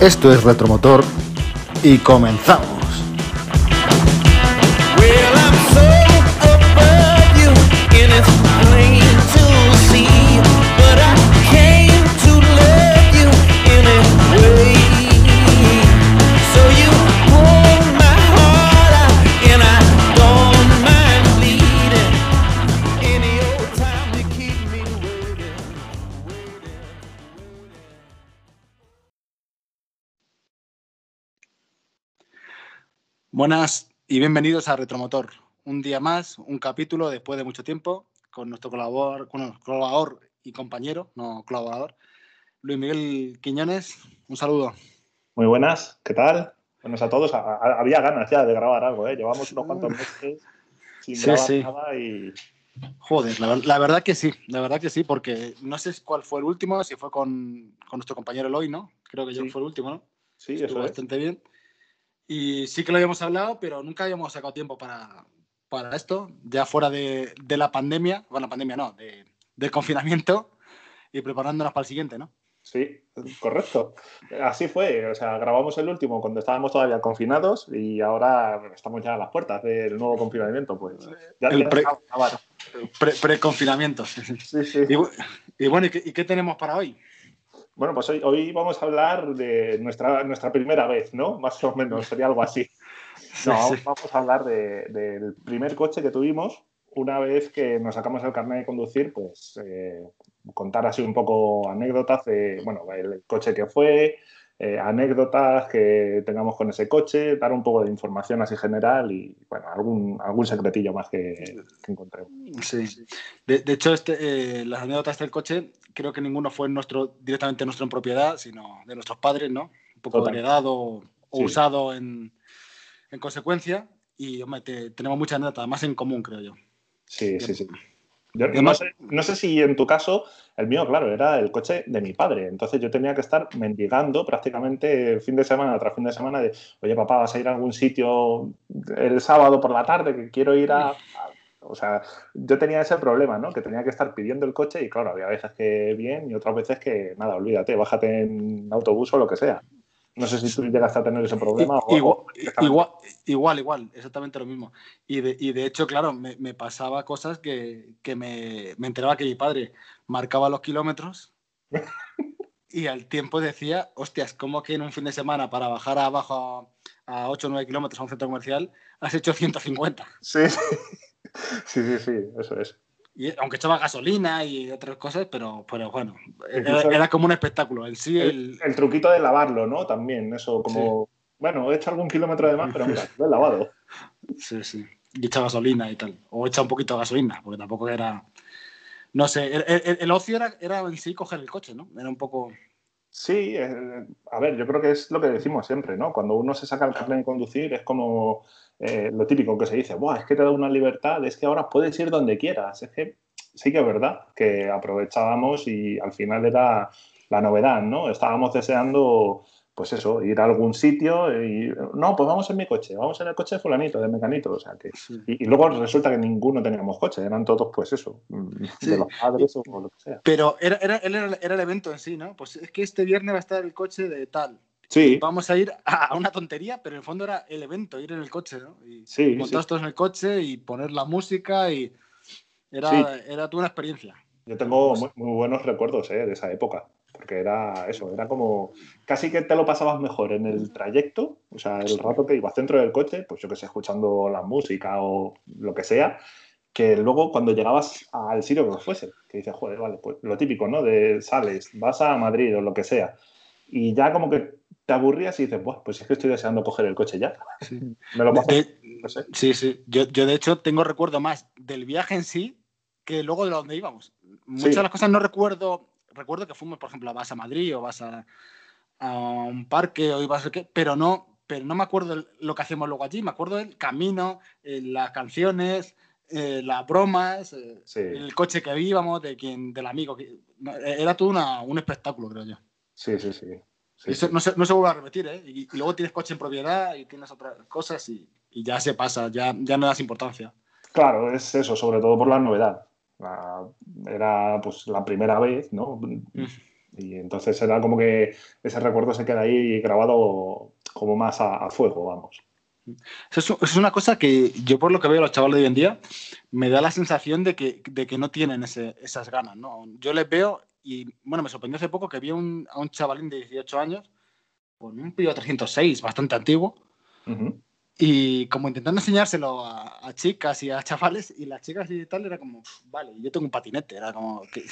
Esto es Retromotor y comenzamos. Buenas y bienvenidos a Retromotor. Un día más, un capítulo después de mucho tiempo con nuestro colaborador, con nuestro colaborador y compañero, no colaborador, Luis Miguel Quiñones. Un saludo. Muy buenas, ¿qué tal? Buenos a todos. A- a- había ganas ya de grabar algo, ¿eh? Llevamos unos cuantos meses sin Sí, grabar sí. nada y Joder, la, ver- la verdad que sí, la verdad que sí, porque no sé cuál fue el último, si fue con, con nuestro compañero Eloy, ¿no? Creo que yo Sí. fue el último, ¿no? sí, Estuvo eso es. bastante bien. Y sí que lo habíamos hablado, pero nunca habíamos sacado tiempo para, para esto, ya fuera de, de la pandemia, bueno, pandemia no, de, del confinamiento y preparándonos para el siguiente, ¿no? Sí, correcto. Así fue. O sea, grabamos el último cuando estábamos todavía confinados y ahora estamos ya a las puertas del nuevo confinamiento. Pues ya El ya pre-. Pre- Pre-confinamiento. Sí, sí. y, y bueno, ¿y qué, y qué tenemos para hoy? Bueno, pues hoy, hoy vamos a hablar de nuestra, nuestra primera vez, ¿no? Más o menos, sería algo así. No, Sí, sí. vamos a hablar de- del primer coche que tuvimos una vez que nos sacamos el carnet de conducir, pues eh, contar así un poco anécdotas de, bueno, el coche que fue, eh, anécdotas que tengamos con ese coche, dar un poco de información así general y, bueno, algún, algún secretillo más que, que encontremos. Sí. De, de hecho, este, eh, las anécdotas del coche, creo que ninguno fue nuestro, directamente nuestro en propiedad, sino de nuestros padres, ¿no? Un poco Total. heredado o Sí. usado en, en consecuencia. Y hombre, te- tenemos muchas anécdotas más en común, creo yo. Sí, sí, sí. Yo no, sé, no sé si en tu caso, el mío, claro, era el coche de mi padre. Entonces yo tenía que estar mendigando prácticamente fin de semana tras fin de semana de, oye papá, vas a ir a algún sitio el sábado por la tarde que quiero ir a-". O sea, yo tenía ese problema, ¿no? Que tenía que estar pidiendo el coche y claro, había veces que bien y otras veces que nada, olvídate, bájate en autobús o lo que sea. No sé si tú llegaste a tener ese problema o... igual, o- igual, igual, igual, exactamente lo mismo. Y de, y de hecho, claro, me, me pasaba cosas que, que me, me enteraba que mi padre marcaba los kilómetros y al tiempo decía, hostias, ¿cómo que en un fin de semana para bajar abajo a, a 8 o 9 kilómetros a un centro comercial has hecho 150? Sí, sí, sí, sí, sí, eso es. Y, aunque echaba gasolina y otras cosas, pero, pero bueno, era, como un espectáculo. En sí, el, El, el truquito de lavarlo, ¿no? También, eso como, bueno, he hecho algún kilómetro de más, pero mira, lo he lavado. Sí, sí. Y echa gasolina y tal. O echa un poquito de gasolina, porque tampoco era. No sé, el ocio era, era en sí coger el coche, ¿no? Era un poco. Sí, eh, a ver, yo creo que es lo que decimos siempre, ¿no? Cuando uno se saca el carnet de conducir es como eh, lo típico que se dice, Buah, es que te da una libertad, es que ahora puedes ir donde quieras. Es que sí que es verdad que aprovechábamos y al final era la novedad, ¿no? Estábamos deseando, pues eso, ir a algún sitio y, no, pues vamos en mi coche, vamos en el coche de fulanito, de mecanito, o sea que... Y, y luego resulta que ninguno teníamos coche, eran todos, pues eso, mm, Sí. de los padres o lo que sea. Pero era, era, era, era el evento en sí, ¿no? Pues es que este viernes va a estar el coche de tal. Sí, Vamos a ir a, a una tontería, pero en el fondo era el evento, ir en el coche, ¿no? Y sí, montar sí. todos en el coche y poner la música y. Era, Sí. era toda una experiencia. Yo tengo muy, muy buenos recuerdos eh, de esa época, porque era eso, era como casi que te lo pasabas mejor en el trayecto, o sea, el rato que ibas dentro del coche, pues yo que sé, escuchando la música o lo que sea, que luego cuando llegabas al sitio que fuese, que dices, joder, vale, pues lo típico, ¿no? De sales, vas a Madrid o lo que sea, y ya como que te aburrías y dices, "Buah, pues es que estoy deseando coger el coche ya. Me lo paso, De- no sé. Sí, sí. Yo, yo, de hecho, tengo recuerdo más del viaje en sí que luego de donde íbamos. Muchas Sí. de las cosas no recuerdo. Recuerdo que fuimos, por ejemplo, vas a Madrid o vas a, a un parque o ibas a qué, pero no, pero no me acuerdo lo que hacemos luego allí. Me acuerdo del camino, eh, las canciones, eh, las bromas, eh, Sí. el coche que íbamos, de quien, del amigo. que- no, era todo una- un espectáculo, creo yo. Sí, sí, sí. Sí, Eso no se, no se vuelve a repetir, ¿eh? Y, y luego tienes coche en propiedad y tienes otras cosas y, y ya se pasa, ya, ya no das importancia. Claro, es eso, sobre todo por la novedad. La- era pues la primera vez, ¿no? Y entonces era como que ese recuerdo se queda ahí grabado como más a, a fuego, vamos. Eso es, es una cosa que yo por lo que veo a los chavales de hoy en día me da la sensación de que, de que no tienen ese- esas ganas, ¿no? Yo les veo y, bueno, me sorprendió hace poco que vi un- a un chavalín de 18 años con un Pío 306, bastante antiguo, Ujú. y como intentando enseñárselo a, a chicas y a chavales, y las chicas y tal, era como, "Uf, vale, yo tengo un patinete, era como que,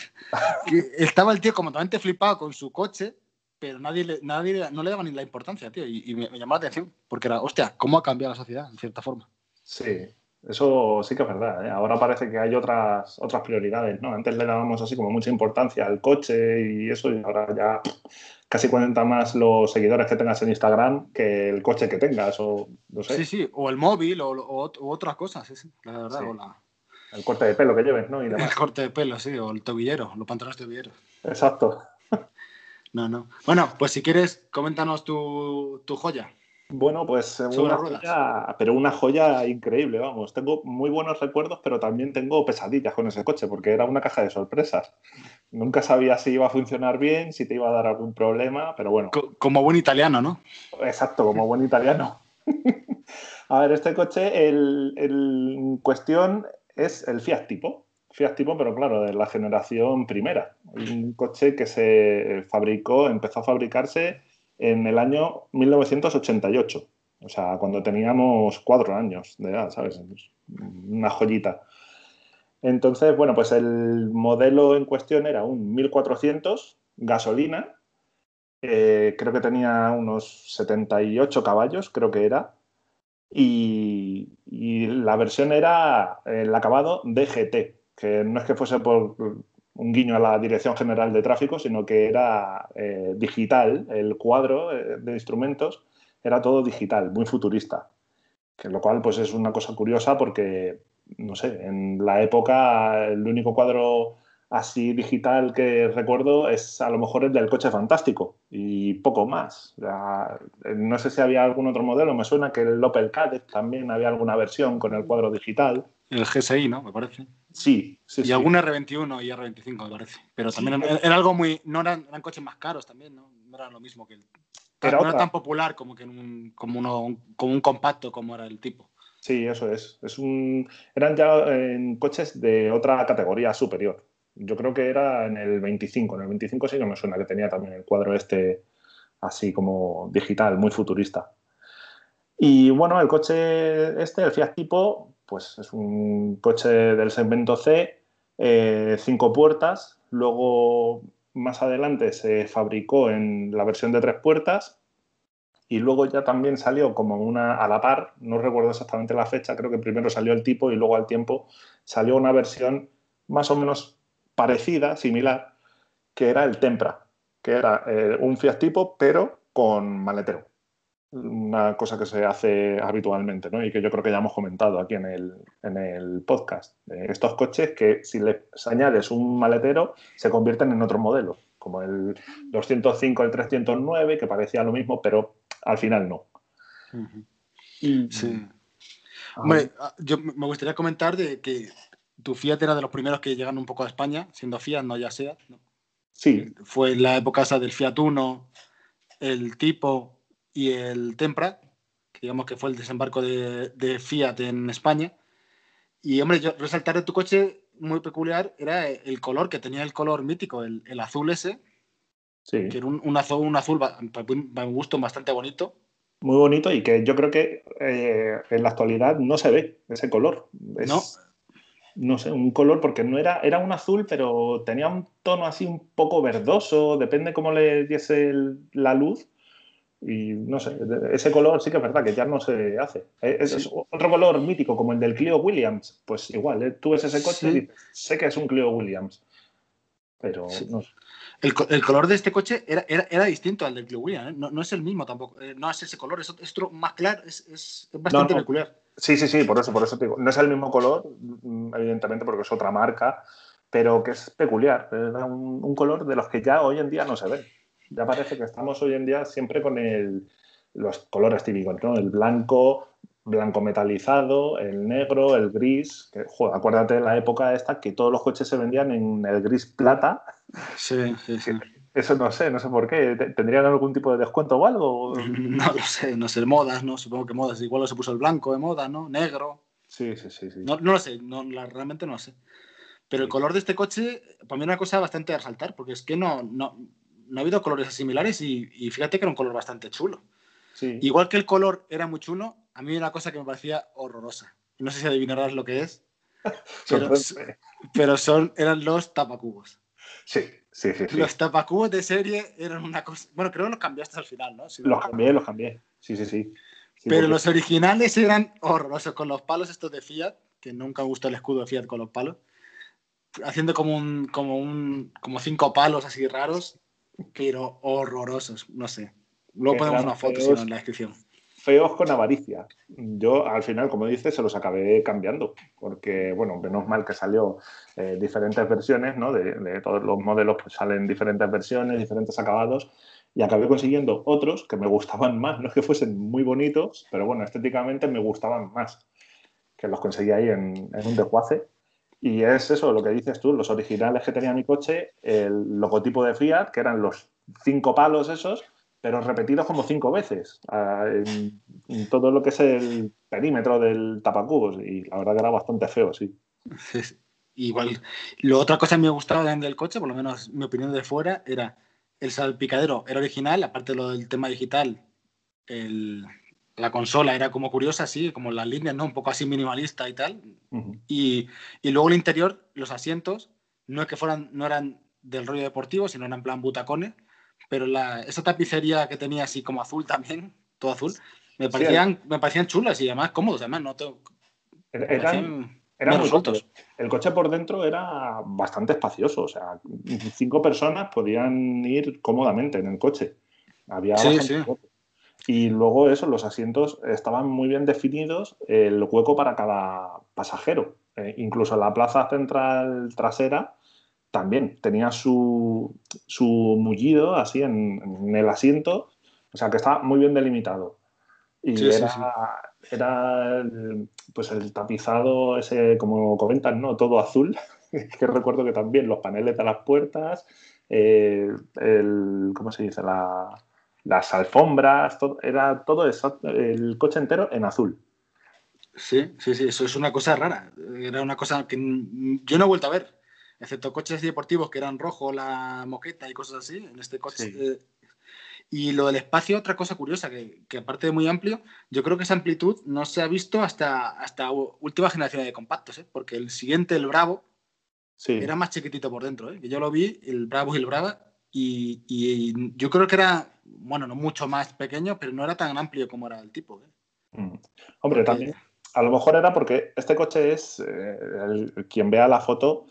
que estaba el tío completamente flipado con su coche, pero nadie, le- nadie no le daba ni la importancia, tío, y, y me, me llamó la atención, porque era, hostia, ¿cómo ha cambiado la sociedad, en cierta forma? Sí, eso sí que es verdad. ¿eh? Ahora parece que hay otras, otras prioridades, ¿no? Antes le dábamos así como mucha importancia al coche y eso, y ahora ya casi cuenta más los seguidores que tengas en Instagram que el coche que tengas, o no sé, Sí, sí, o el móvil o, o- o otras cosas, sí, sí, la verdad, Sí. o la- el corte de pelo que lleves, ¿no? Y el corte de pelo, sí, o el tobillero, los pantalones tobilleros. Exacto. No, no. Bueno, pues si quieres, coméntanos tu, tu joya. Bueno, pues eh, una joya, pero una joya increíble, vamos. Tengo muy buenos recuerdos, pero también tengo pesadillas con ese coche, porque era una caja de sorpresas. Nunca sabía si iba a funcionar bien, si te iba a dar algún problema, pero bueno, Co- como buen italiano, ¿no? exacto, como buen italiano. a ver, este coche, el, el cuestión es el Fiat Tipo. Fiat Tipo, pero claro, de la generación primera. Un coche que se fabricó, empezó a fabricarse en el año 1988. O sea, cuando teníamos cuatro años de edad, ¿sabes? Una joyita. Entonces, bueno, pues el modelo en cuestión era un 1400 gasolina. creo que tenía unos 78 caballos, creo que era. Y, y la versión era el acabado DGT, que no es que fuese por un guiño a la Dirección General de Tráfico, sino que era eh, digital, el cuadro eh, de instrumentos era todo digital, muy futurista. Que lo cual pues es una cosa curiosa porque, no sé, en la época el único cuadro así digital que recuerdo es a lo mejor el del coche fantástico y poco más. No sé si había algún otro modelo, me suena que el Opel Kadett también había alguna versión con el cuadro digital. El GSI, ¿no? Me parece. Sí, sí, y sí. algún R21 y R25, me parece. Pero también era, era algo muy. No eran, eran coches más caros también, ¿no? No era lo mismo que el. Era no era tan popular como que en un, como uno, un- como un compacto como era el tipo. Sí, eso es. es un... Eran ya en coches de otra categoría superior. Yo creo que era en el 25. En el 25 sí que me suena que tenía también el cuadro este así como digital, muy futurista. Y bueno, el coche este, el Fiat Tipo, pues es un coche del segmento C, eh, cinco puertas. Luego, más adelante, se fabricó en la versión de tres puertas y luego ya también salió como una a la par, no recuerdo exactamente la fecha, creo que primero salió el tipo y luego al tiempo salió una versión más o menos parecida, similar, que era el Tempra, que era eh, un Fiat tipo pero con maletero. Una cosa que se hace habitualmente ¿no? y que yo creo que ya hemos comentado aquí en el, en el podcast. Eh, estos coches que si les añades un maletero se convierten en otro modelo, como el 205, el 309, que parecía lo mismo, pero al final no. Sí. Hombre, ah, yo me gustaría comentar de que tu Fiat era de los primeros que llegan un poco a España, siendo Fiat, no ya Seat. ¿no? sí, Fue en la época esa del Fiat Uno, el Tipo y el Tempra, que digamos que fue el desembarco de, de Fiat en España. Y, hombre, yo resaltar de tu coche muy peculiar era el color, que tenía el color mítico, el, el azul ese, sí. que era un, un azul, un azul para mi gusto bastante bonito. muy bonito y que yo creo que eh, en la actualidad no se ve ese color. Es, No. no sé, un color porque no era, era un azul, pero tenía un tono así un poco verdoso, depende cómo le diese el- la luz. Y no sé, ese color sí que es verdad que ya no se hace. Eh, Es, es otro color mítico, como el del Clio Williams. Pues igual, eh, tú ves ese coche Sí. y sé que es un Clio Williams. Pero Sí. no sé. El, el color de este coche era, era, era distinto al del Clio Williams, ¿eh? no, no es el mismo tampoco, eh, no es ese color, es, ot- es otro más claro, es, es- bastante no. peculiar. Sí, sí, sí, por eso, por eso te digo. No es el mismo color, mm, evidentemente, porque es otra marca, pero que es peculiar. Era un, un color de los que ya hoy en día no se ven. Ya parece que estamos hoy en día siempre con el, los colores típicos, ¿no? El blanco, blanco metalizado, el negro, el gris. Que, joder, acuérdate de la época esta que todos los coches se vendían en el gris plata. Sí, sí, sí. Eso no sé, no sé por qué. ¿Te- ¿Tendrían algún tipo de descuento o algo? No lo sé, no sé, modas, ¿no? Supongo que modas. Igual se puso el blanco de moda, ¿no? Negro. Sí, sí, sí. sí. No, no lo sé, no, la- realmente no lo sé. Pero el color de este coche, para mí, es una cosa bastante a resaltar, porque es que no, no, no ha habido colores similares y, y fíjate que era un color bastante chulo. Sí. Igual que el color era muy chulo, a mí una cosa que me parecía horrorosa. No sé si adivinarás lo que es, pero, pero son, eran los tapacubos. Sí, sí, sí. sí. Los tapacubos de serie eran una cosa. Bueno, creo que los cambiaste al final, ¿no? Si Los cambié, los cambié. Sí, sí, sí. Sí, Pero porque- los originales eran horrorosos, con los palos estos de Fiat, que nunca me gustó el escudo de Fiat con los palos, haciendo como un, como un, como cinco palos así raros, pero horrorosos, no sé. Luego ponemos una foto feos. en la descripción. feos con avaricia. Yo al final, como dices, se los acabé cambiando, porque, bueno, menos mal que salió eh, diferentes versiones, ¿no? De, de todos los modelos pues salen diferentes versiones, diferentes acabados, y acabé consiguiendo otros que me gustaban más, no es que fuesen muy bonitos, pero bueno, estéticamente me gustaban más, que los conseguí ahí en, en un desguace. Y es eso, lo que dices tú, los originales que tenía mi coche, el logotipo de Fiat, que eran los cinco palos esos, pero repetidos como cinco veces en, en todo lo que es el perímetro del tapacubos. Y la verdad que era bastante feo, sí. Igual. Lo otra cosa que me gustaba del coche, por lo menos mi opinión de fuera, era el salpicadero. Era original, aparte de lo del tema digital, el- la consola era como curiosa, así, como las líneas, ¿no? Un poco así minimalista y tal. Y, y luego el interior, los asientos, no es que fueran, no eran del rollo deportivo, sino eran en plan butacones, pero la, esa tapicería que tenía así como azul también, todo azul, me parecían, me parecían chulas y además cómodos, además, no tengo, me Eran, eran muy cómodos. El coche por dentro era bastante espacioso, o sea, cinco personas podían ir cómodamente en el coche. Había Sí, sí. Y luego eso, los asientos estaban muy bien definidos, el hueco para cada pasajero. Eh, incluso la plaza central trasera también tenía su, su mullido así en, en el asiento, o sea que estaba muy bien delimitado. Y Sí, sí, era, sí. era el, pues el tapizado ese, como comentan, ¿no? Todo azul, que recuerdo que también los paneles de las puertas, eh, el, ¿cómo se dice? La, las alfombras, todo, era todo exacto, el coche entero en azul. Sí, sí, sí, eso es una cosa rara. Era una cosa que yo no he vuelto a ver, excepto coches deportivos que eran rojo, la moqueta y cosas así. En este coche. Sí. eh, y lo del espacio, otra cosa curiosa, que, que aparte de muy amplio, yo creo que esa amplitud no se ha visto hasta, hasta última generación de compactos, ¿eh? porque el siguiente, el Bravo, Sí. era más chiquitito por dentro. ¿eh? Yo lo vi, el Bravo y el Brava, y, y yo creo que era, bueno, no mucho más pequeño, pero no era tan amplio como era el tipo. ¿eh? Mm. Hombre, Porque- también, a lo mejor era porque este coche es, eh, el- quien vea la foto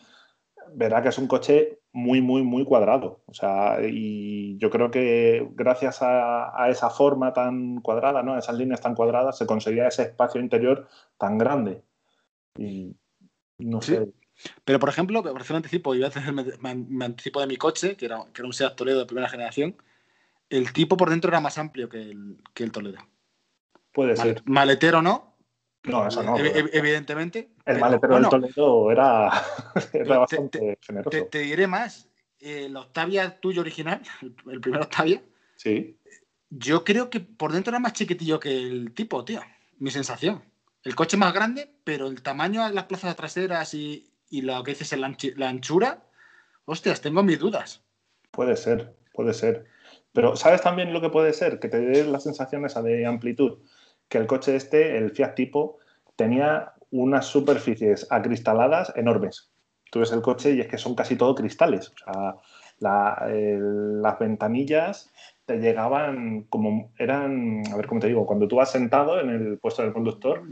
verá que es un coche muy, muy, muy cuadrado. O sea, y yo creo que gracias a, a esa forma tan cuadrada, ¿no? a esas líneas tan cuadradas, se conseguía ese espacio interior tan grande. Y no Sí. sé. Pero, por ejemplo, por hacer un anticipo, y voy a hacer me, anticipo de mi coche, que era, que era un Seat Toledo de primera generación, el tipo por dentro era más amplio que el, que el Toledo. Puede ser. maletero no, No, eso no. pero evidentemente. el pero, maletero bueno, del Toledo era, era te- bastante generoso. te, te diré más. El Octavia tuyo original, el, el primer Octavia, Sí. yo creo que por dentro era más chiquitillo que el tipo, tío. Mi sensación. El coche más grande, pero el tamaño de las plazas traseras y, y lo que dices la, anchura, hostias, tengo mis dudas. Puede ser, puede ser. Pero ¿sabes también lo que puede ser? Que te dé la sensación esa de amplitud. Que el coche este, el Fiat Tipo, tenía unas superficies acristaladas enormes. Tú ves el coche y es que son casi todo cristales. O sea, las ventanillas te llegaban como eran, a ver cómo te digo, cuando tú vas sentado en el puesto del conductor,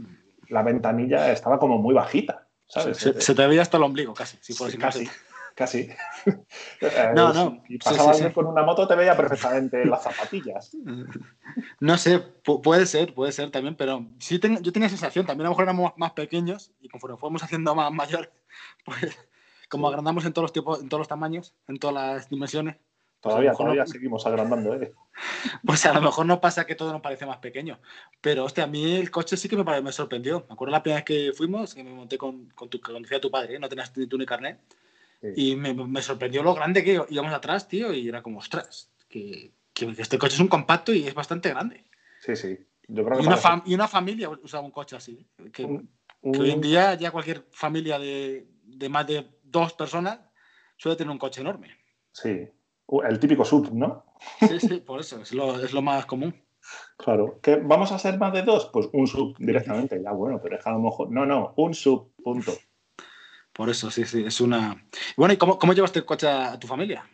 la ventanilla estaba como muy bajita, ¿sabes? Se, se te veía hasta el ombligo, casi. Si por Sí, casi, casi. Eh, No, no. Si pasaba sí, con una moto, te veía perfectamente las zapatillas. No sé, pu- puede ser, puede ser también, pero sí ten- yo tenía sensación, también a lo mejor éramos más pequeños y conforme fuimos haciendo más mayores, pues como agrandamos en todos los tipos, en todos los tamaños, en todas las dimensiones, Todavía, todavía no- seguimos agrandando, ¿eh? pues a lo mejor no pasa que todo nos parece más pequeño. Pero, hostia, a mí el coche sí que me, me sorprendió. Me acuerdo la primera vez que fuimos, que me monté con, con tu, conducía tu padre, ¿eh? no tenías ni tú ni carnet. Sí. Y me, me sorprendió lo grande que íbamos atrás, tío, y era como, ostras, que, que este coche es un compacto y es bastante grande. Sí, sí. Yo creo que Y una, fam- y una familia usaba un coche así. Que, un- que hoy en un- día ya cualquier familia de, de más de dos personas suele tener un coche enorme. Sí. Uh, El típico sub, ¿no? Sí, sí, por eso, es lo, es lo más común. Claro. ¿Que ¿Vamos a ser más de dos? Pues un sub directamente. Ya, bueno, pero es que a lo mejor. No, no, un sub, punto. Por eso, sí, sí, es una... Bueno, ¿y cómo, cómo llevaste el coche a, a tu familia?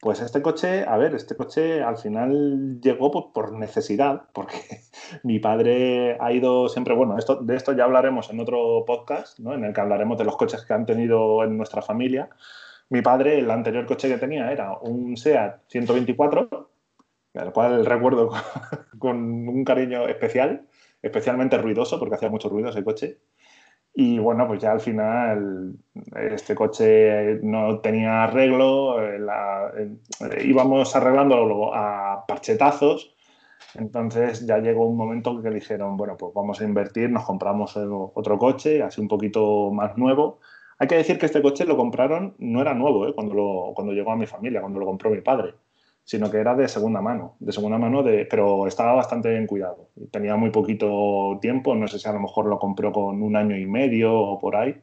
Pues este coche, a ver, este coche al final llegó por, por necesidad, porque mi padre ha ido siempre, bueno, esto, de esto ya hablaremos en otro podcast, ¿no? En el que hablaremos de los coches que han tenido en nuestra familia. Mi padre, el anterior coche que tenía era un SEAT 124, al cual recuerdo con, un cariño especial, especialmente ruidoso, porque hacía mucho ruido ese coche. Y bueno, pues ya al final este coche no tenía arreglo, eh, eh, íbamos arreglándolo a parchetazos, entonces ya llegó un momento que dijeron, bueno, pues vamos a invertir, nos compramos otro coche, así un poquito más nuevo. Hay que decir que este coche lo compraron, no era nuevo, eh, cuando, lo, cuando llegó a mi familia, cuando lo compró mi padre, sino que era de segunda mano, de segunda mano, de, pero estaba bastante bien cuidado. Tenía muy poquito tiempo, no sé si a lo mejor lo compró con un año y medio o por ahí.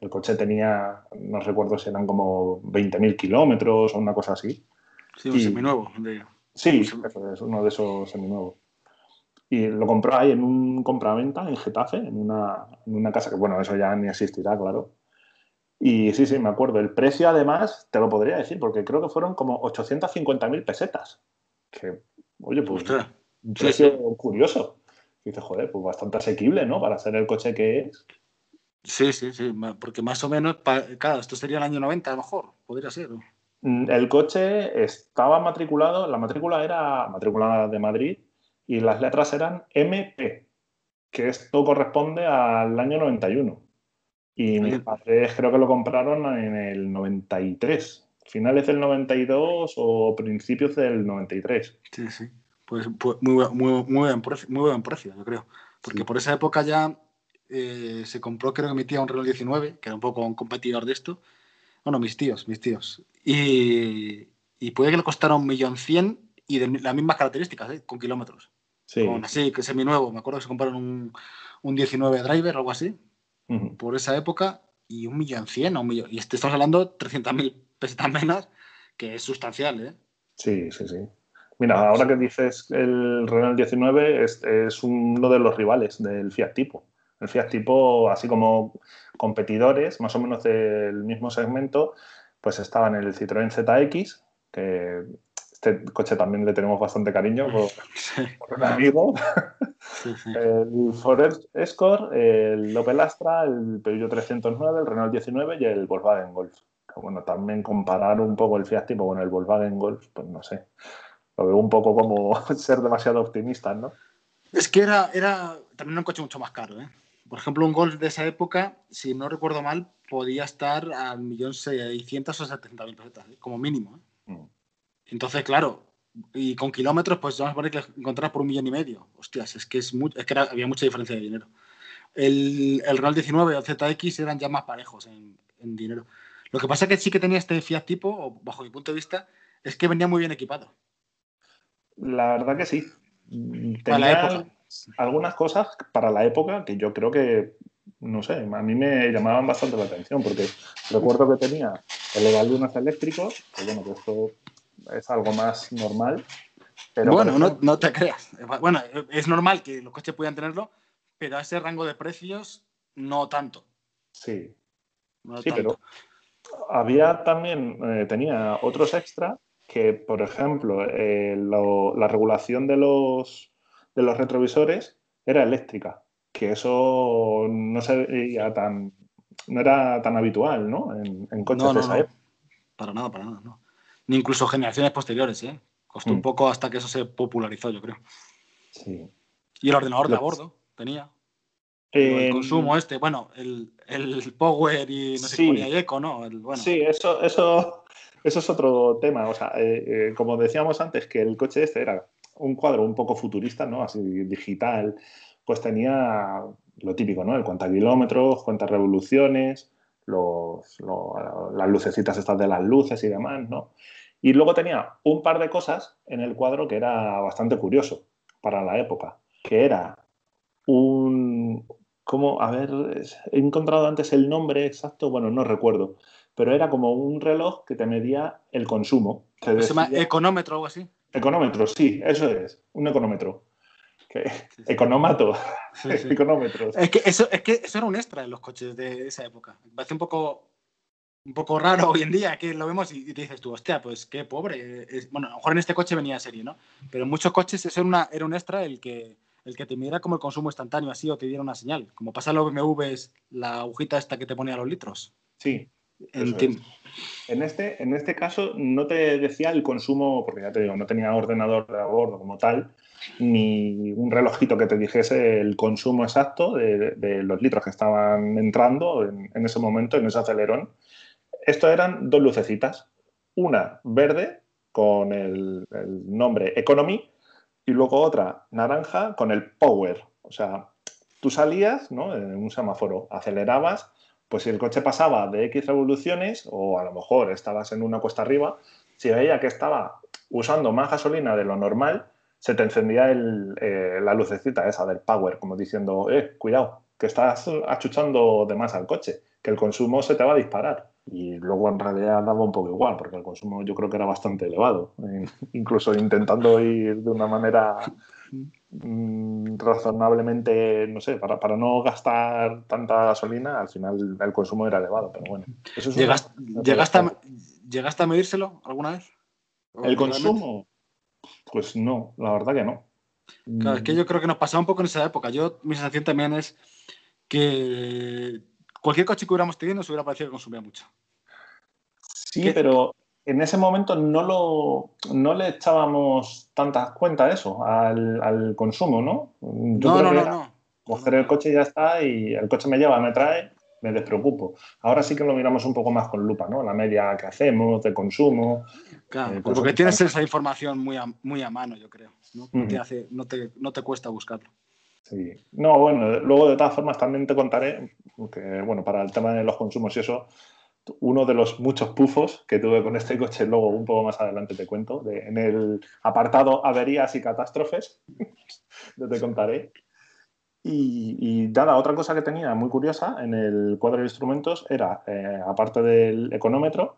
El coche tenía, no recuerdo si eran como 20.000 kilómetros o una cosa así. Sí, un Y- seminuevo. de- Sí, es uno de esos seminuevos. Y lo compró ahí en un compraventa en Getafe, en una, en una casa que, bueno, eso ya ni existirá, claro. Y sí, sí, me acuerdo. El precio, además, te lo podría decir, porque creo que fueron como 850.000 pesetas. Que, oye, pues Ostras, un sí, precio curioso. Y dices, joder, pues bastante asequible, ¿no? Para ser el coche que es. Sí, sí, sí, porque más o menos, claro, esto sería el año 90 a lo mejor, podría ser. Mm, El coche estaba matriculado, la matrícula era matrícula de Madrid y las letras eran MP, que esto corresponde al año 91. Y mis padres creo que lo compraron en el 93, finales del 92 o principios del 93. Sí, sí. Pues, pues muy, muy, muy, buen precio, muy buen precio, yo creo. Porque Sí. por esa época ya eh, se compró, creo que mi tía un Renault 19, que era un poco un competidor de esto. Bueno, mis tíos, mis tíos. Y, y puede que le costara un millón cien y de las mismas características, ¿eh? con kilómetros. Sí. Con así, que seminuevo. Me acuerdo que se compraron un, un 19 Driver o algo así, Por esa época, y un millón cien o un millón. Y estamos hablando de 300.000 pesetas menos, que es sustancial, ¿eh? Sí, sí, sí. Mira, ahora que dices el Renault 19 es, es uno de los rivales del Fiat Tipo. El Fiat Tipo, así como competidores, más o menos del mismo segmento, pues estaban el Citroën ZX, que este coche también le tenemos bastante cariño por, Sí, por un amigo, sí, sí. el Ford Escort, el Opel Astra, el Peugeot 309, el Renault 19 y el Volkswagen Golf. Bueno, también comparar un poco el Fiat Tipo con el Volkswagen Golf, pues no sé. Lo veo un poco como ser demasiado optimista, ¿no? Es que era, era también un coche mucho más caro, ¿eh? Por ejemplo, un Golf de esa época, si no recuerdo mal, podía estar al millón seiscientos o setecientos mil pesetas, ¿eh? como mínimo. ¿eh? Entonces, claro, y con kilómetros, pues vamos a poner que encontrar por un millón y medio. Hostias, es que, es mu- es que era- había mucha diferencia de dinero. El, el Real 19 o el ZX eran ya más parejos en, en dinero. Lo que pasa que sí que tenía este Fiat tipo, o bajo mi punto de vista, es que venía muy bien equipado. La verdad que sí. Para la Tenía época. algunas cosas para la época que yo creo que, no sé, a mí me llamaban bastante la atención, porque recuerdo que tenía elevalunas eléctricos, que bueno, que esto es algo más normal. Pero bueno, no, no te creas. Bueno, es normal que los coches puedan tenerlo, pero a ese rango de precios no tanto. Sí, no sí, tanto. pero había también, eh, tenía otros extra que, por ejemplo, eh, lo- la regulación de los, de los retrovisores era eléctrica, que eso no se veía tan, no era tan habitual, ¿no? En, en coches No, de esa época. Para nada, para nada, no. Ni incluso generaciones posteriores, ¿eh? Costó un Mm. poco hasta que eso se popularizó, yo creo. Sí. Y el ordenador de a bordo tenía. el consumo este, bueno, el, el Power y no sé Sí. qué ponía Eco, ¿no? El, bueno, Sí, eso, eso, eso es otro tema. O sea, eh, eh, como decíamos antes, que el coche este era un cuadro un poco futurista, ¿no? Así digital, pues tenía lo típico, ¿no? El cuenta kilómetros, cuántas revoluciones, los, lo- las lucecitas estas de las luces y demás, ¿no? Y luego tenía un par de cosas en el cuadro que era bastante curioso para la época, que era un... ¿Cómo? A ver, he encontrado antes el nombre exacto, bueno, no recuerdo, pero era como un reloj que te medía el consumo. Se llama económetro o algo así. Económetro, sí, eso es, un económetro. Economato, Sí, sí. económetros. Es que, eso, es que eso era un extra en los coches de esa época. Me parece un poco, un poco raro hoy en día que lo vemos y, y te dices tú, hostia, pues qué pobre. Es- bueno, a lo mejor en este coche venía serie, ¿no? Pero en muchos coches eso era, una, era un extra el que, el que te midiera como el consumo instantáneo así o te diera una señal. Como pasa en los BMWs, la agujita esta que te ponía los litros. Sí, En. En este, en este caso no te decía el consumo, porque ya te digo, no tenía ordenador de a bordo como tal, ni un relojito que te dijese el consumo exacto de, de los litros que estaban entrando en, en ese momento, en ese acelerón. Esto eran dos lucecitas, una verde con el, nombre Economy y luego otra naranja con el Power. O sea, tú salías ¿no? en un semáforo, acelerabas pues si el coche pasaba de X revoluciones, o a lo mejor estabas en una cuesta arriba, si veía que estaba usando más gasolina de lo normal, se te encendía eh, la lucecita esa del power, como diciendo, eh, cuidado, que estás achuchando de más al coche, que el consumo se te va a disparar. Y luego en realidad daba un poco igual, porque el consumo yo creo que era bastante elevado, incluso intentando ir de una manera mm, razonablemente, no sé, para, para no gastar tanta gasolina, al final el consumo era elevado, pero bueno. Eso es una- ¿Llegaste, llegaste, a, ¿Llegaste a medírselo alguna vez? ¿O ¿El consumo? Pues no, la verdad que no. Claro, es que yo creo que nos pasaba un poco en esa época. Yo, mi sensación también es que cualquier coche que hubiéramos tenido nos hubiera parecido que consumía mucho. Sí, ¿Qué? pero en ese momento no, lo, no le echábamos tantas cuenta a eso, al, al consumo, ¿no? Yo no, creo no, que no, coger el coche y ya está, y el coche me lleva, me trae, me despreocupo. Ahora sí que lo miramos un poco más con lupa, ¿no? La media que hacemos de consumo. Claro, Eh, porque cosas tienes esa información muy a, muy a mano, yo creo. ¿no? Te hace, no, te, no te cuesta buscarlo. Sí. No, bueno, luego de todas formas también te contaré que, bueno, para el tema de los consumos y eso, uno de los muchos pufos que tuve con este coche, luego un poco más adelante te cuento, en el apartado averías y catástrofes, te contaré. Y, nada, otra cosa que tenía muy curiosa en el cuadro de instrumentos era, eh, aparte del económetro,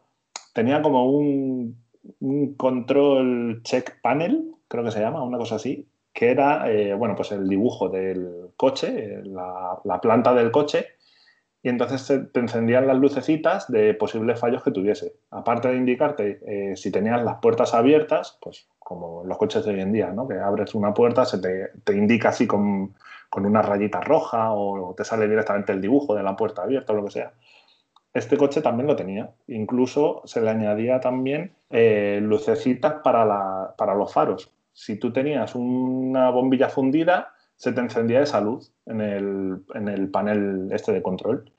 tenía como un control check panel, creo que se llama, una cosa así, que era, eh, bueno, pues el dibujo del coche, la, la planta del coche, y entonces te, te encendían las lucecitas de posibles fallos que tuviese. Aparte de indicarte eh, si tenías las puertas abiertas, pues como los coches de hoy en día, ¿no? Que abres una puerta, se te, te indica así con, con una rayita roja o te sale directamente el dibujo de la puerta abierta o lo que sea. Este coche también lo tenía. Incluso se le añadía también eh, lucecitas para, la- para los faros. Si tú tenías una bombilla fundida, se te encendía esa luz en el, en el panel este de control.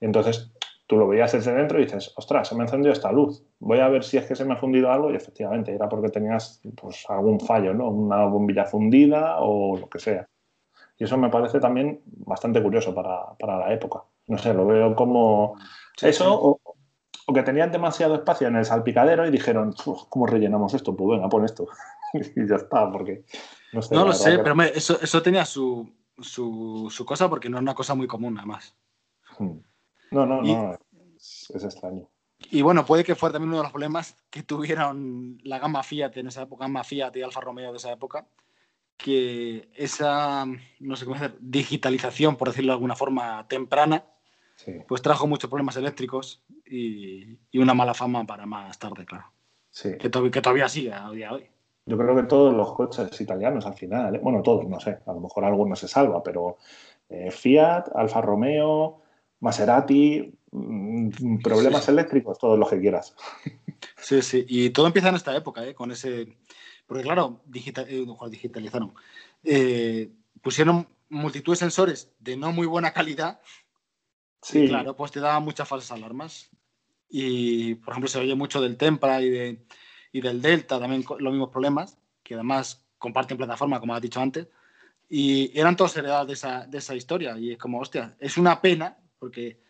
Y entonces tú lo veías desde dentro y dices, ostras, se me ha encendido esta luz. Voy a ver si es que se me ha fundido algo y efectivamente era porque tenías pues, algún fallo, ¿no? Una bombilla fundida o lo que sea. Y eso me parece también bastante curioso para, para la época. No sé, lo veo como Sí, eso sí. o, o que tenían demasiado espacio en el salpicadero y dijeron, "Uf, ¿cómo rellenamos esto? Pues venga, pon esto. y ya está, porque no sé. No lo sé, que- pero hombre, eso, eso tenía su, su, su cosa porque no es una cosa muy común, además. Hmm. No, no, Y- no, es, es extraño. Y bueno, puede que fuera también uno de los problemas que tuvieron la gama Fiat en esa época, gama Fiat y Alfa Romeo de esa época, que esa, no sé cómo decir, digitalización, por decirlo de alguna forma, temprana, Sí, pues trajo muchos problemas eléctricos y, y una mala fama para más tarde, claro. sí. Que, to- que todavía sigue a día de hoy. Yo creo que todos los coches italianos al final, ¿eh? bueno, todos, no sé, a lo mejor alguno se salva, pero eh, Fiat, Alfa Romeo, Maserati, mm, problemas Sí, eléctricos, todos los que quieras. Sí, sí, y todo empieza en esta época, ¿eh? con ese. Porque, claro, eh, digitalizaron. Eh, pusieron multitud de sensores de no muy buena calidad. Sí, y claro, pues te daban muchas falsas alarmas. Y, por ejemplo, se oye mucho del Tempra y, de, y del Delta, también los mismos problemas, que además comparten plataforma, como has dicho antes. Y eran todos heredados de esa, de esa historia. Y es como, hostia, es una pena, porque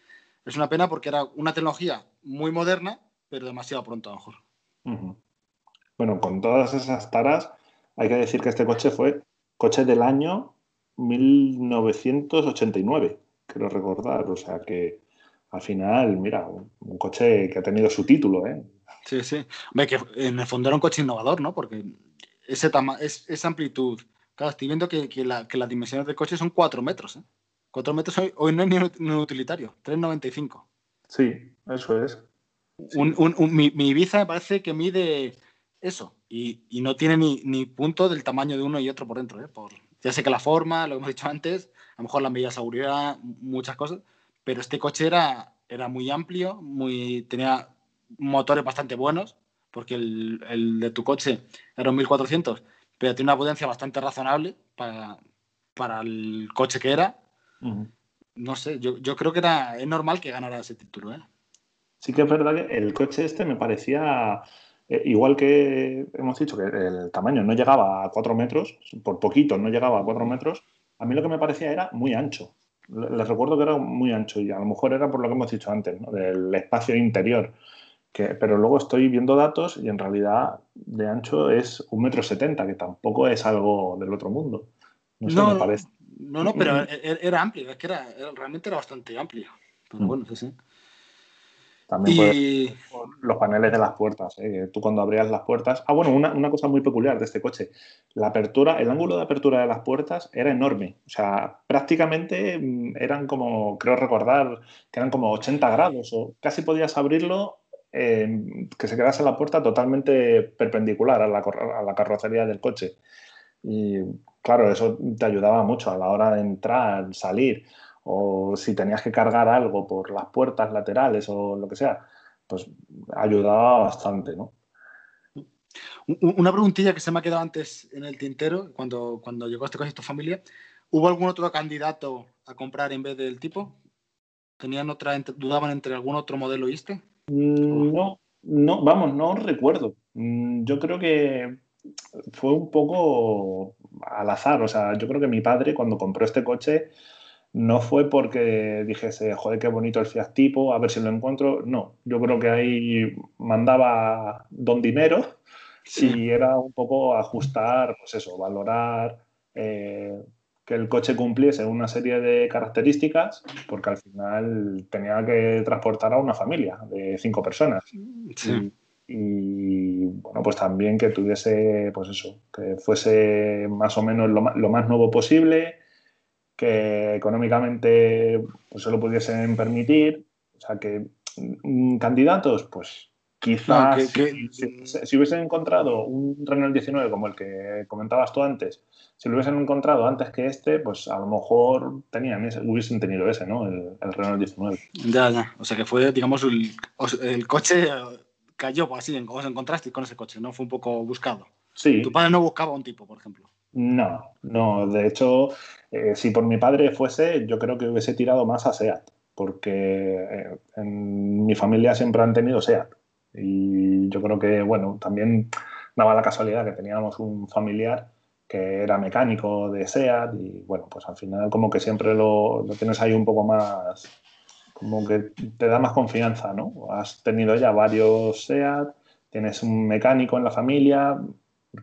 es una pena porque era una tecnología muy moderna, pero demasiado pronto a lo mejor. Bueno, con todas esas taras, hay que decir que este coche fue coche del año 1989, quiero recordar. O sea que al final, mira, un, un coche que ha tenido su título, ¿eh? Sí, sí. Hombre, que en el fondo era un coche innovador, ¿no? Porque ese tama es, esa amplitud. Claro, estoy viendo que, que, la- que las dimensiones del coche son 4 metros, ¿eh? 4 metros hoy, hoy no es ni, un- ni un utilitario, 3,95. Sí, eso es. Un, un- un- mi, mi Ibiza me parece que mide eso y, y no tiene ni, ni punto del tamaño de uno y otro por dentro. ¿eh? Por, ya sé que la forma, lo que hemos dicho antes, a lo mejor la medida de seguridad, muchas cosas, pero este coche era, era muy amplio, muy, tenía motores bastante buenos, porque el, el de tu coche era un 1400, pero tiene una potencia bastante razonable para, para el coche que era. No sé, yo, yo creo que era, es normal que ganara ese título. ¿eh? Sí que es verdad que el coche este me parecía, eh, igual que hemos dicho que el tamaño no llegaba a 4 metros, por poquito no llegaba a 4 metros, a mí lo que me parecía era muy ancho. Le- Les recuerdo que era muy ancho y a lo mejor era por lo que hemos dicho antes, ¿no? del espacio interior. Que, pero luego estoy viendo datos y en realidad de ancho es un metro setenta, que tampoco es algo del otro mundo. No sé, No, me parece. No, no, pero e- e- era amplio, es que era, era- realmente era bastante amplio. Pero Mm. bueno, sí, sí. También Y los paneles de las puertas. ¿eh? Tú cuando abrías las puertas. Ah, bueno, una, una cosa muy peculiar de este coche. La apertura, el ángulo de apertura de las puertas era enorme. O sea, prácticamente mm, eran como, creo recordar, que eran como 80 grados. O casi podías abrirlo eh, que se quedase la puerta totalmente perpendicular a la, cor- a la carrocería del coche. Y claro, eso te ayudaba mucho a la hora de entrar, salir. O si tenías que cargar algo por las puertas laterales o lo que sea pues ayudaba bastante, ¿no? una preguntilla que se me ha quedado antes en el tintero, cuando, cuando llegó este coche a tu familia, ¿hubo algún otro candidato a comprar en vez del tipo? ¿Tenían otra, dudaban entre algún otro modelo y este? Mm, No, no, vamos, no recuerdo. Mm, Yo creo que fue un poco al azar. O sea, yo creo que mi padre cuando compró este coche no fue porque dijese, joder, qué bonito el Fiat Tipo, a ver si lo encuentro. No, yo creo que ahí mandaba don dinero y era un poco ajustar, pues eso, valorar eh, que el coche cumpliese una serie de características, porque al final tenía que transportar a una familia de cinco personas. Sí. Y, y, bueno, pues también que tuviese, pues eso, que fuese más o menos lo, lo más nuevo posible, que económicamente pues, se lo pudiesen permitir. O sea, que mm, candidatos, pues quizás No, que- si, que- si- si hubiesen encontrado un Renault 19 como el que comentabas tú antes, si lo hubiesen encontrado antes que este, pues a lo mejor tenían ese, hubiesen tenido ese, ¿no? El, el Renault 19. Ya, ya. O sea que fue, digamos, el, el coche eh, cayó pues, así, os encontrasteis con ese coche, ¿no? Fue un poco buscado. Sí. Tu padre no buscaba un tipo, por ejemplo. No, no, de hecho, eh, si por mi padre fuese, yo creo que hubiese tirado más a SEAT, porque eh, en mi familia siempre han tenido SEAT. Y yo creo que, bueno, también daba la casualidad que teníamos un familiar que era mecánico de SEAT y, bueno, pues al final como que siempre lo, lo tienes ahí un poco más, como que te da más confianza, ¿no? Has tenido ya varios SEAT, tienes un mecánico en la familia,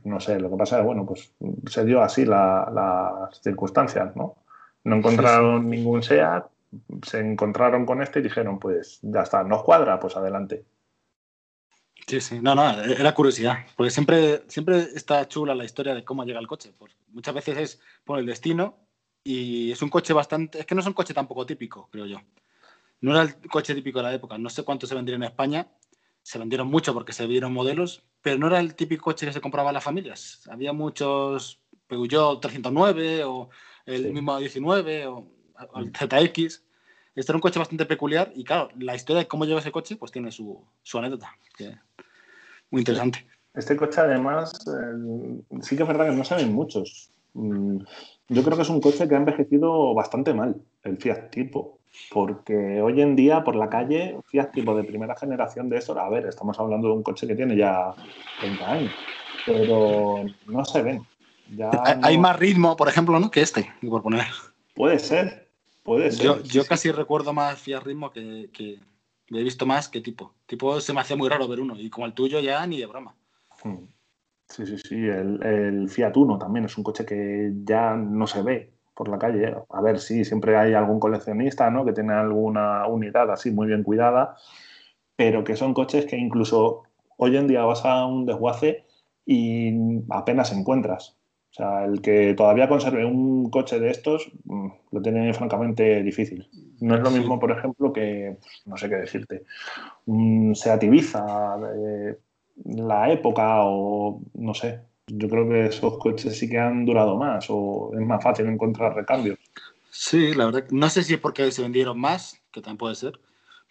no sé, lo que pasa es, bueno, pues se dio así la- las circunstancias, ¿no? No encontraron ningún SEAT, se encontraron con este y dijeron, pues ya está, nos cuadra, pues adelante. Sí, sí. No, no, era curiosidad. Porque siempre, siempre está chula la historia de cómo llega el coche. Pues muchas veces es por el destino y es un coche bastante. Es que no es un coche tampoco típico, creo yo. No era el coche típico de la época. No sé cuánto se vendría en España. Se vendieron mucho porque se vendieron modelos, pero no era el típico coche que se compraba en las familias. Había muchos Peugeot 309 o el Sí. mismo 19 o el ZX. Este era un coche bastante peculiar y claro, la historia de cómo llegó ese coche pues tiene su, su anécdota. que- muy interesante. Este coche además, eh, sí que es verdad que no se ven muchos. Yo creo que es un coche que ha envejecido bastante mal, el Fiat Tipo. Porque hoy en día por la calle, Fiat Tipo de primera generación de eso, a ver, estamos hablando de un coche que tiene ya 30 años, pero no se ven. Ya Hay- más ritmo, por ejemplo, ¿no? que este, por poner. Puede ser, Puede ser. Yo, sí, yo sí. casi recuerdo más Fiat Ritmo que, que he visto más que tipo. Tipo se me hacía muy raro ver uno y como el tuyo ya ni de broma. Mm. Sí, sí, sí. El, el Fiat Uno también es un coche que ya no se ve por la calle. A ver, sí, siempre hay algún coleccionista, ¿no? Que tiene alguna unidad así muy bien cuidada, pero que son coches que incluso hoy en día vas a un desguace y apenas encuentras. O sea, el que todavía conserve un coche de estos mm, lo tiene francamente difícil. No es lo mismo, por ejemplo, que, no sé qué decirte, un Seat Ibiza de la época o no sé. Yo creo que esos coches sí que han durado más o es más fácil encontrar recambios. Sí, la verdad. No sé si es porque se vendieron más, que también puede ser.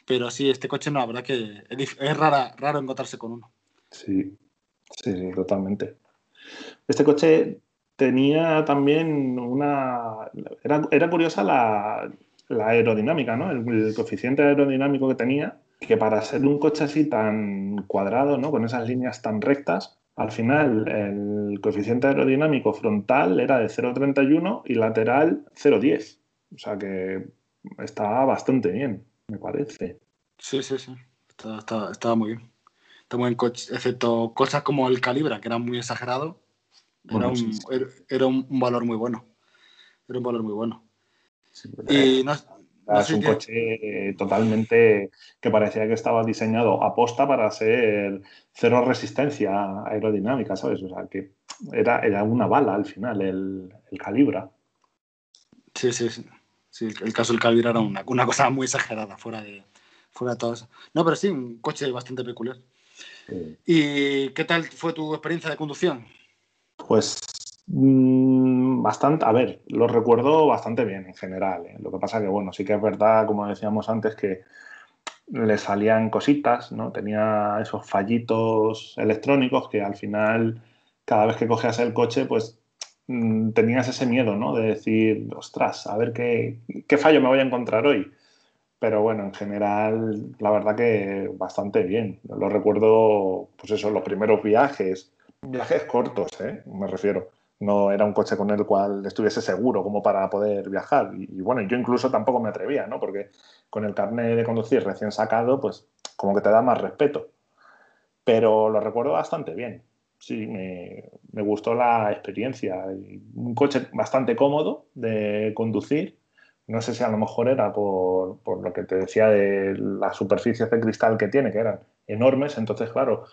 Pero sí, este coche no, la verdad que es, rara, raro encontrarse con uno. Sí, sí, sí, totalmente. Este coche tenía también una... Era, era curiosa la, la aerodinámica, ¿no? El, el coeficiente aerodinámico que tenía, que para ser un coche así tan cuadrado, ¿no? Con esas líneas tan rectas, al final el coeficiente aerodinámico frontal era de 0,31 y lateral 0,10. O sea que estaba bastante bien, me parece. Sí, sí, sí. Estaba, muy bien. Está muy bien coche, excepto cosas como el Calibra, que era muy exagerado. Era, Bueno, un, sí, sí. era- era un, valor muy bueno. Era un valor muy bueno. Sí, Y no, no es un coche eh, totalmente que parecía que estaba diseñado aposta para ser cero resistencia aerodinámica, ¿sabes? O sea, que era, era una bala al final el, el Calibra. Sí, sí, sí. Sí, el caso del Calibra era una, una cosa muy exagerada, fuera de, fuera de todo eso. No, pero sí, un coche bastante peculiar. ¿Y qué tal fue tu experiencia de conducción? Pues bastante, a ver, lo recuerdo bastante bien en general. ¿eh? Lo que pasa que, bueno, sí que es verdad, como decíamos antes, que le salían cositas, ¿no? Tenía esos fallitos electrónicos que al final, cada vez que cogías el coche, pues mm, tenías ese miedo, ¿no? De decir, ostras, a ver qué, qué fallo me voy a encontrar hoy. Pero bueno, en general, la verdad que bastante bien. Lo recuerdo, pues eso, los primeros viajes, viajes cortos, ¿eh? Me refiero. No era un coche con el cual estuviese seguro como para poder viajar. Y, bueno, yo incluso tampoco me atrevía, ¿no? Porque con el carnet de conducir recién sacado, pues como que te da más respeto. Pero lo recuerdo bastante bien. Sí, me, me gustó la experiencia. Un coche bastante cómodo de conducir. No sé si a lo mejor era por, por lo que te decía de las superficies de cristal que tiene, que eran enormes. Entonces, claro,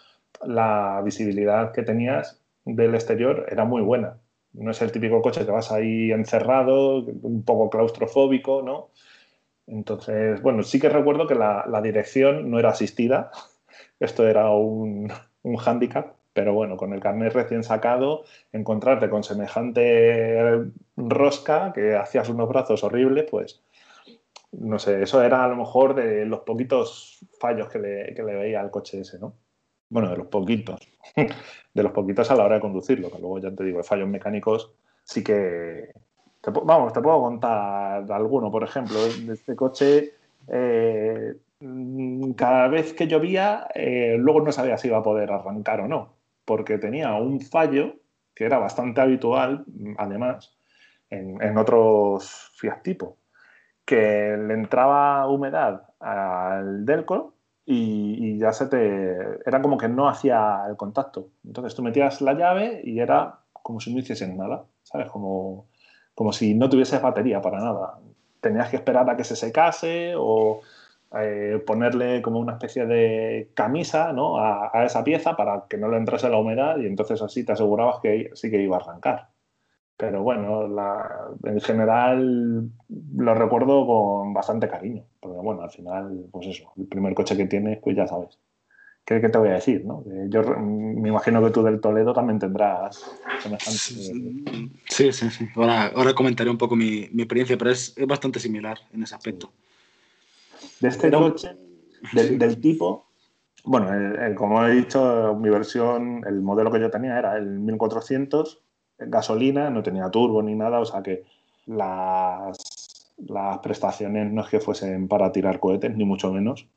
la visibilidad que tenías del exterior era muy buena. No es el típico coche que vas ahí encerrado, un poco claustrofóbico, ¿no? Entonces, bueno, sí que recuerdo que la, dirección no era asistida. Esto era un, un hándicap, pero bueno, con el carnet recién sacado, encontrarte con semejante rosca que hacías unos brazos horribles, pues no sé, eso era a lo mejor de los poquitos fallos que le, que le veía al coche ese, ¿no? Bueno, de los poquitos. De los poquitos a la hora de conducirlo, que luego ya te digo, de fallos mecánicos sí que... te vamos, te puedo contar alguno, por ejemplo, de este coche. eh, cada vez que llovía, eh, luego no sabía si iba a poder arrancar o no, porque tenía un fallo que era bastante habitual, además, en, en otros Fiat tipo, que le entraba humedad al Delco y, ya se te. Era como que no hacía el contacto. Entonces tú metías la llave y era como si no hiciesen nada, ¿sabes? Como, como si no tuvieses batería para nada. Tenías que esperar a que se secase o eh, ponerle como una especie de camisa ¿no? a, a esa pieza para que no le entrase la humedad y entonces así te asegurabas que sí que iba a arrancar. Pero bueno, la- en general lo recuerdo con bastante cariño. Porque bueno, al final, pues eso, el primer coche que tienes, pues ya sabes. ¿Qué, qué te voy a decir? ¿no? Yo me imagino que tú del Toledo también tendrás semejante. Sí, sí, sí. Ahora, ahora comentaré un poco mi, mi experiencia, pero es, es bastante similar en ese aspecto. De este coche, del, del tipo, bueno, el- el- como he dicho, mi versión, el modelo que yo tenía era el 1400, gasolina, no tenía turbo ni nada, o sea que las, prestaciones no es que fuesen para tirar cohetes, ni mucho menos.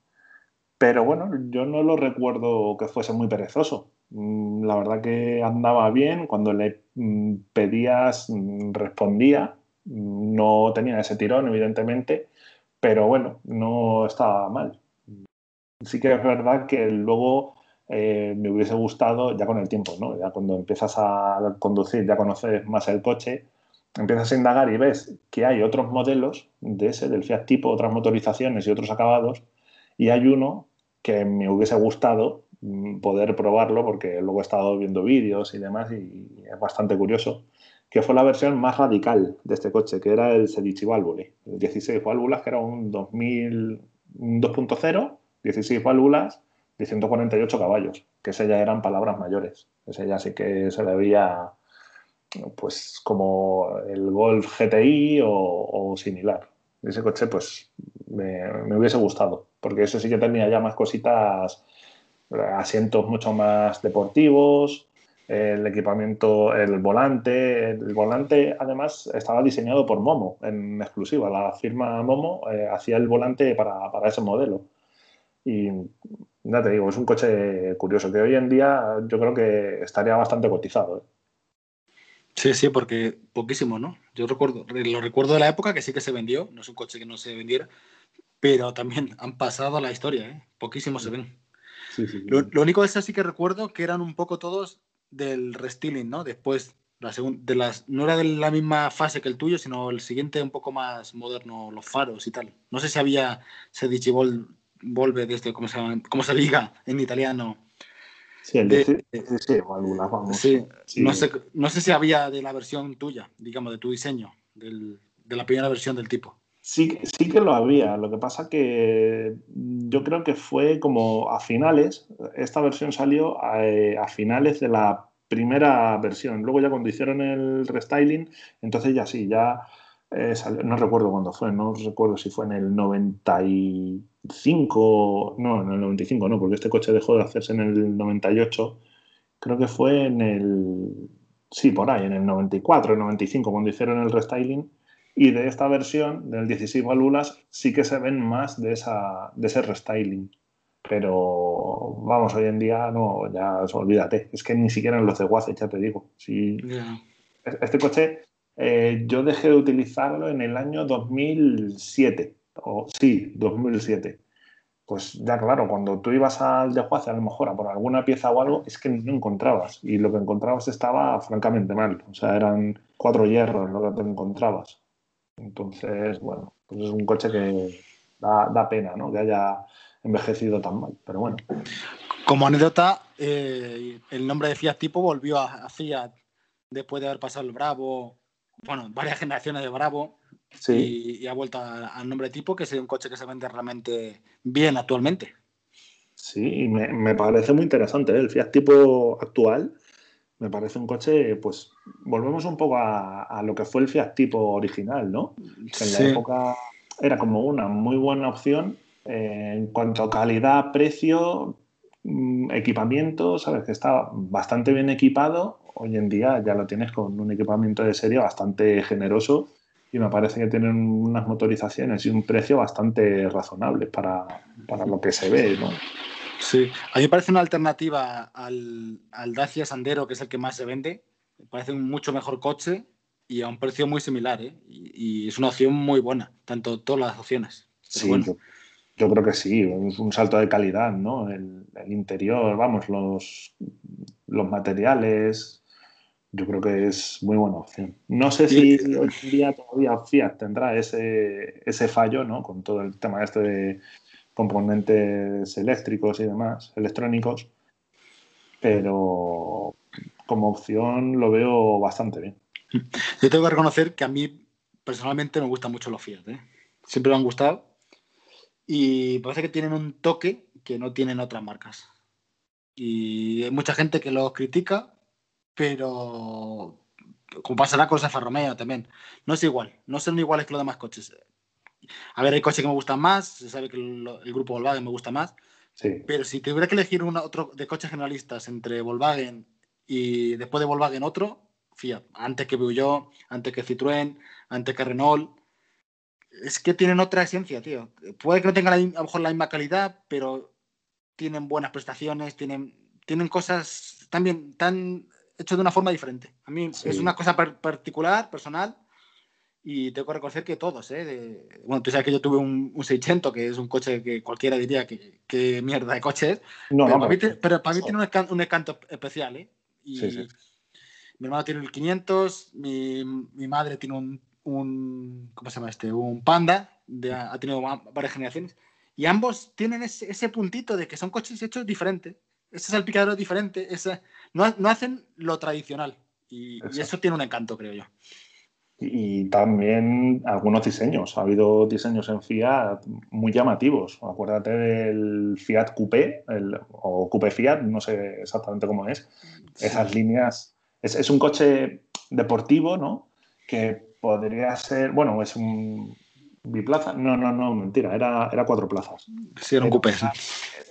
Pero bueno, yo no lo recuerdo que fuese muy perezoso. Mm, La verdad que andaba bien, cuando le mm, pedías mm, respondía No tenía ese tirón, evidentemente, pero bueno, no estaba mal. Sí que es verdad que luego eh, me hubiese gustado, ya con el tiempo, ¿no? Ya cuando empiezas a conducir, ya conoces más el coche, empiezas a indagar y ves que hay otros modelos de ese, del Fiat tipo, otras motorizaciones y otros acabados, y hay uno que me hubiese gustado mm, poder probarlo porque luego he estado viendo vídeos y demás y es bastante curioso, que fue la versión más radical de este coche, que era el Sedici Válvule, el 16 válvulas, que era un 2000, un 2.0, 16 válvulas de 148 caballos, que ese ya eran palabras mayores, ese ya sí que se le veía pues como el Golf GTI o, similar. Ese coche pues me, hubiese gustado, porque ese sí que tenía ya más cositas, asientos mucho más deportivos, el equipamiento, el volante. El volante, además, estaba diseñado por Momo en exclusiva. La firma Momo eh, hacía el volante para, para, ese modelo. Y ya te digo, es un coche curioso que hoy en día yo creo que estaría bastante cotizado. ¿eh? Sí, sí, porque poquísimo, ¿no? Yo recuerdo, lo recuerdo de la época que sí que se vendió, no es un coche que no se vendiera, pero también han pasado a la historia, ¿eh? Poquísimos se ven. Sí, sí, sí. Lo, lo, único de eso sí que recuerdo que eran un poco todos del restyling, ¿no? Después, la de las, no era de la misma fase que el tuyo, sino el siguiente un poco más moderno, los faros y tal. No sé si había Sedici Vol, Volve desde, ¿cómo se, llama? ¿cómo se diga en italiano? Sí, el De- de, sí, sí, válvulas, vamos. Sí, Sí. No, sé, no sé si había de la versión tuya, digamos, de tu diseño, del- de la primera versión del tipo. Sí, sí que lo había. Lo que pasa que yo creo que fue como a finales. Esta versión salió a, eh, a finales de la primera versión. Luego ya cuando hicieron el restyling, entonces ya sí, ya eh, no recuerdo cuándo fue, no recuerdo si fue en el 95, no, en el 95 no, porque este coche dejó de hacerse en el 98. Creo que fue en el, sí, por ahí, en el 94, el 95, cuando hicieron el restyling. Y de esta versión, del 16 válvulas, sí que se ven más de, esa, de ese restyling. Pero vamos, hoy en día no, ya olvídate. Es que ni siquiera en los de Waze, ya te digo. Si este coche eh, yo dejé de utilizarlo en el año 2007. O, sí, 2007. Pues ya claro, cuando tú ibas al de Juace, a lo mejor a por alguna pieza o algo, es que no encontrabas. Y lo que encontrabas estaba francamente mal. O sea, eran cuatro hierros lo que te encontrabas. Entonces, bueno, pues es un coche que da, da pena, ¿no? Que haya envejecido tan mal. Pero bueno, Como anécdota, eh, el nombre de Fiat Tipo volvió a Fiat después de haber pasado el Bravo, bueno, varias generaciones de Bravo, sí. y, y ha vuelto al nombre Tipo, que es un coche que se vende realmente bien actualmente. Sí, y me, me parece muy interesante. ¿eh? El Fiat tipo actual me parece un coche, pues volvemos un poco a, a lo que fue el Fiat tipo original, ¿no? Que en la época era como una muy buena opción eh, en cuanto a calidad, precio, equipamiento, sabes que está bastante bien equipado. Hoy en día ya lo tienes con un equipamiento de serie bastante generoso y me parece que tienen unas motorizaciones y un precio bastante razonable para, para lo que se ve, ¿no? Sí, a mí me parece una alternativa al, al Dacia Sandero, que es el que más se vende. Me parece un mucho mejor coche y a un precio muy similar, ¿eh? Y, y es una opción muy buena, tanto todas las opciones. Pero Sí, bueno, yo, yo creo que sí, es un salto de calidad, ¿no? El, el interior, vamos, los, los materiales, yo creo que es muy buena opción. No sé si hoy en día todavía Fiat tendrá ese, ese fallo, ¿no? Con todo el tema este de componentes eléctricos y demás, electrónicos, pero como opción lo veo bastante bien. yo tengo que reconocer que a mí personalmente me gustan mucho los Fiat, ¿eh? Siempre me han gustado y parece que tienen un toque que no tienen otras marcas. Y hay mucha gente que los critica, pero como pasará con Alfa Romeo también, no es igual, no son iguales que los demás coches. A ver, hay coches que me gustan más, se sabe que el, el grupo Volkswagen me gusta más, Sí, pero si tuviera que elegir uno, otro de coches generalistas entre Volkswagen y después de Volkswagen otro, Fiat, antes que Peugeot, antes que Citroën, antes que Renault, es que tienen otra esencia, tío. Puede que no tengan la a lo mejor la misma calidad, pero tienen buenas prestaciones, tienen, tienen cosas también tan hechas de una forma diferente. A mí Sí. es una cosa par- particular, personal, Y tengo que reconocer que todos, ¿eh? De- bueno, tú sabes que yo tuve un, un 600, que es un coche que cualquiera diría que, que mierda de coche es. No, pero, no, para mí, pero- para mí tiene un encanto, un encanto especial, ¿eh? Y Sí, sí. mi hermano tiene el 500, mi, mi madre tiene un, un- ¿cómo se llama este? Un Panda, de- ha tenido va- varias generaciones. Y ambos tienen ese, ese puntito de que son coches hechos diferentes. Ese salpicadero es diferente. ese- no, no hacen lo tradicional. Y, y eso tiene un encanto, creo yo. Y también algunos diseños. Ha habido diseños en Fiat muy llamativos. Acuérdate del Fiat Coupé el- o Coupé Fiat, no sé exactamente cómo es. Esas líneas. Es, es un coche deportivo, ¿no? Que podría ser. Bueno, es un biplaza. No, no, no, mentira. Era, era cuatro plazas. Sí, era un coupé. Era,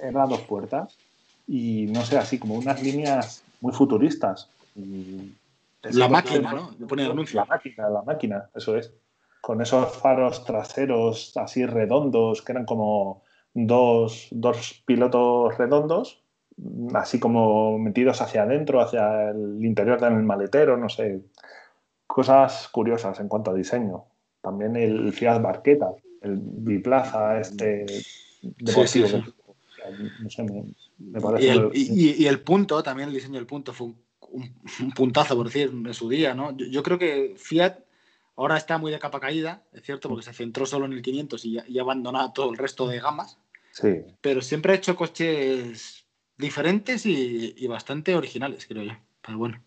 era dos puertas. Y no sé, así como unas líneas muy futuristas. Y La máquina, ¿no? Le pone el anuncio. la máquina, la máquina, eso es. Con esos faros traseros así redondos, que eran como dos, dos pilotos redondos, así como metidos hacia adentro, hacia el interior del maletero, no sé. Cosas curiosas en cuanto a diseño. También el Fiat Barqueta, el biplaza este deportivo. Sí, sí, sí. No sé, me, me parece Y el, muy- y- y- y el punto, también el diseño del punto fue un, un- un puntazo, por decir, en su día, ¿no? Yo, yo creo que Fiat ahora está muy de capa caída, es cierto, porque se centró solo en el 500 y, y ha abandonado todo el resto de gamas, Sí, pero siempre ha hecho coches diferentes y, bastante originales, creo yo. Pero bueno,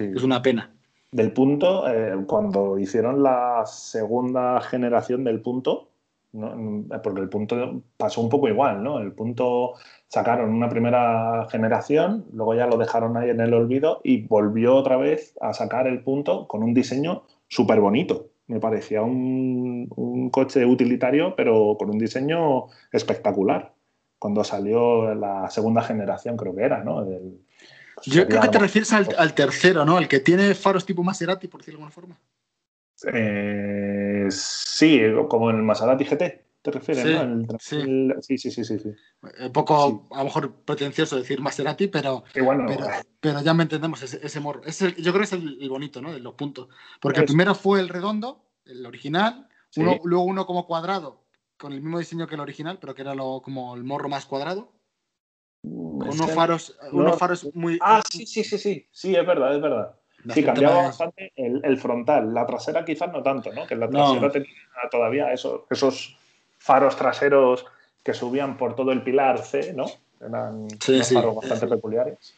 es una pena. Del punto, eh, cuando hicieron la segunda generación del punto, ¿no? porque el punto pasó un poco igual, ¿no? El punto sacaron una primera generación, luego ya lo dejaron ahí en el olvido y volvió otra vez a sacar el punto con un diseño súper bonito. Me parecía un, coche utilitario, pero con un diseño espectacular. Cuando salió la segunda generación, creo que era, ¿no? Yo creo que te refieres al, al tercero, ¿no? El que tiene faros tipo Maserati, por decirlo de alguna forma. Eh, sí, como el Maserati GT, ¿te refieres? Sí, no? El 3000 sí, sí, sí, sí, sí. Un poco, a lo mejor, pretencioso decir Maserati, pero, bueno, pero, eh, pero ya me entendemos ese, ese morro. Es el- yo creo que es el, bonito, ¿no? De los puntos. Porque el primero fue el redondo, el original, Sí. uno, luego uno como cuadrado, con el mismo diseño que el original, pero que era lo, como el morro más cuadrado, unos que- faros, no- unos faros muy. Ah, sí, sí, sí, sí. Sí, es verdad, es verdad. Sí, bastante cambiaba bastante el, el frontal. La trasera quizás no tanto, ¿no? Que la No. trasera tenía todavía eso- esos faros traseros que subían por todo el pilar C, ¿no? Eran Sí, unos sí. faros bastante peculiares.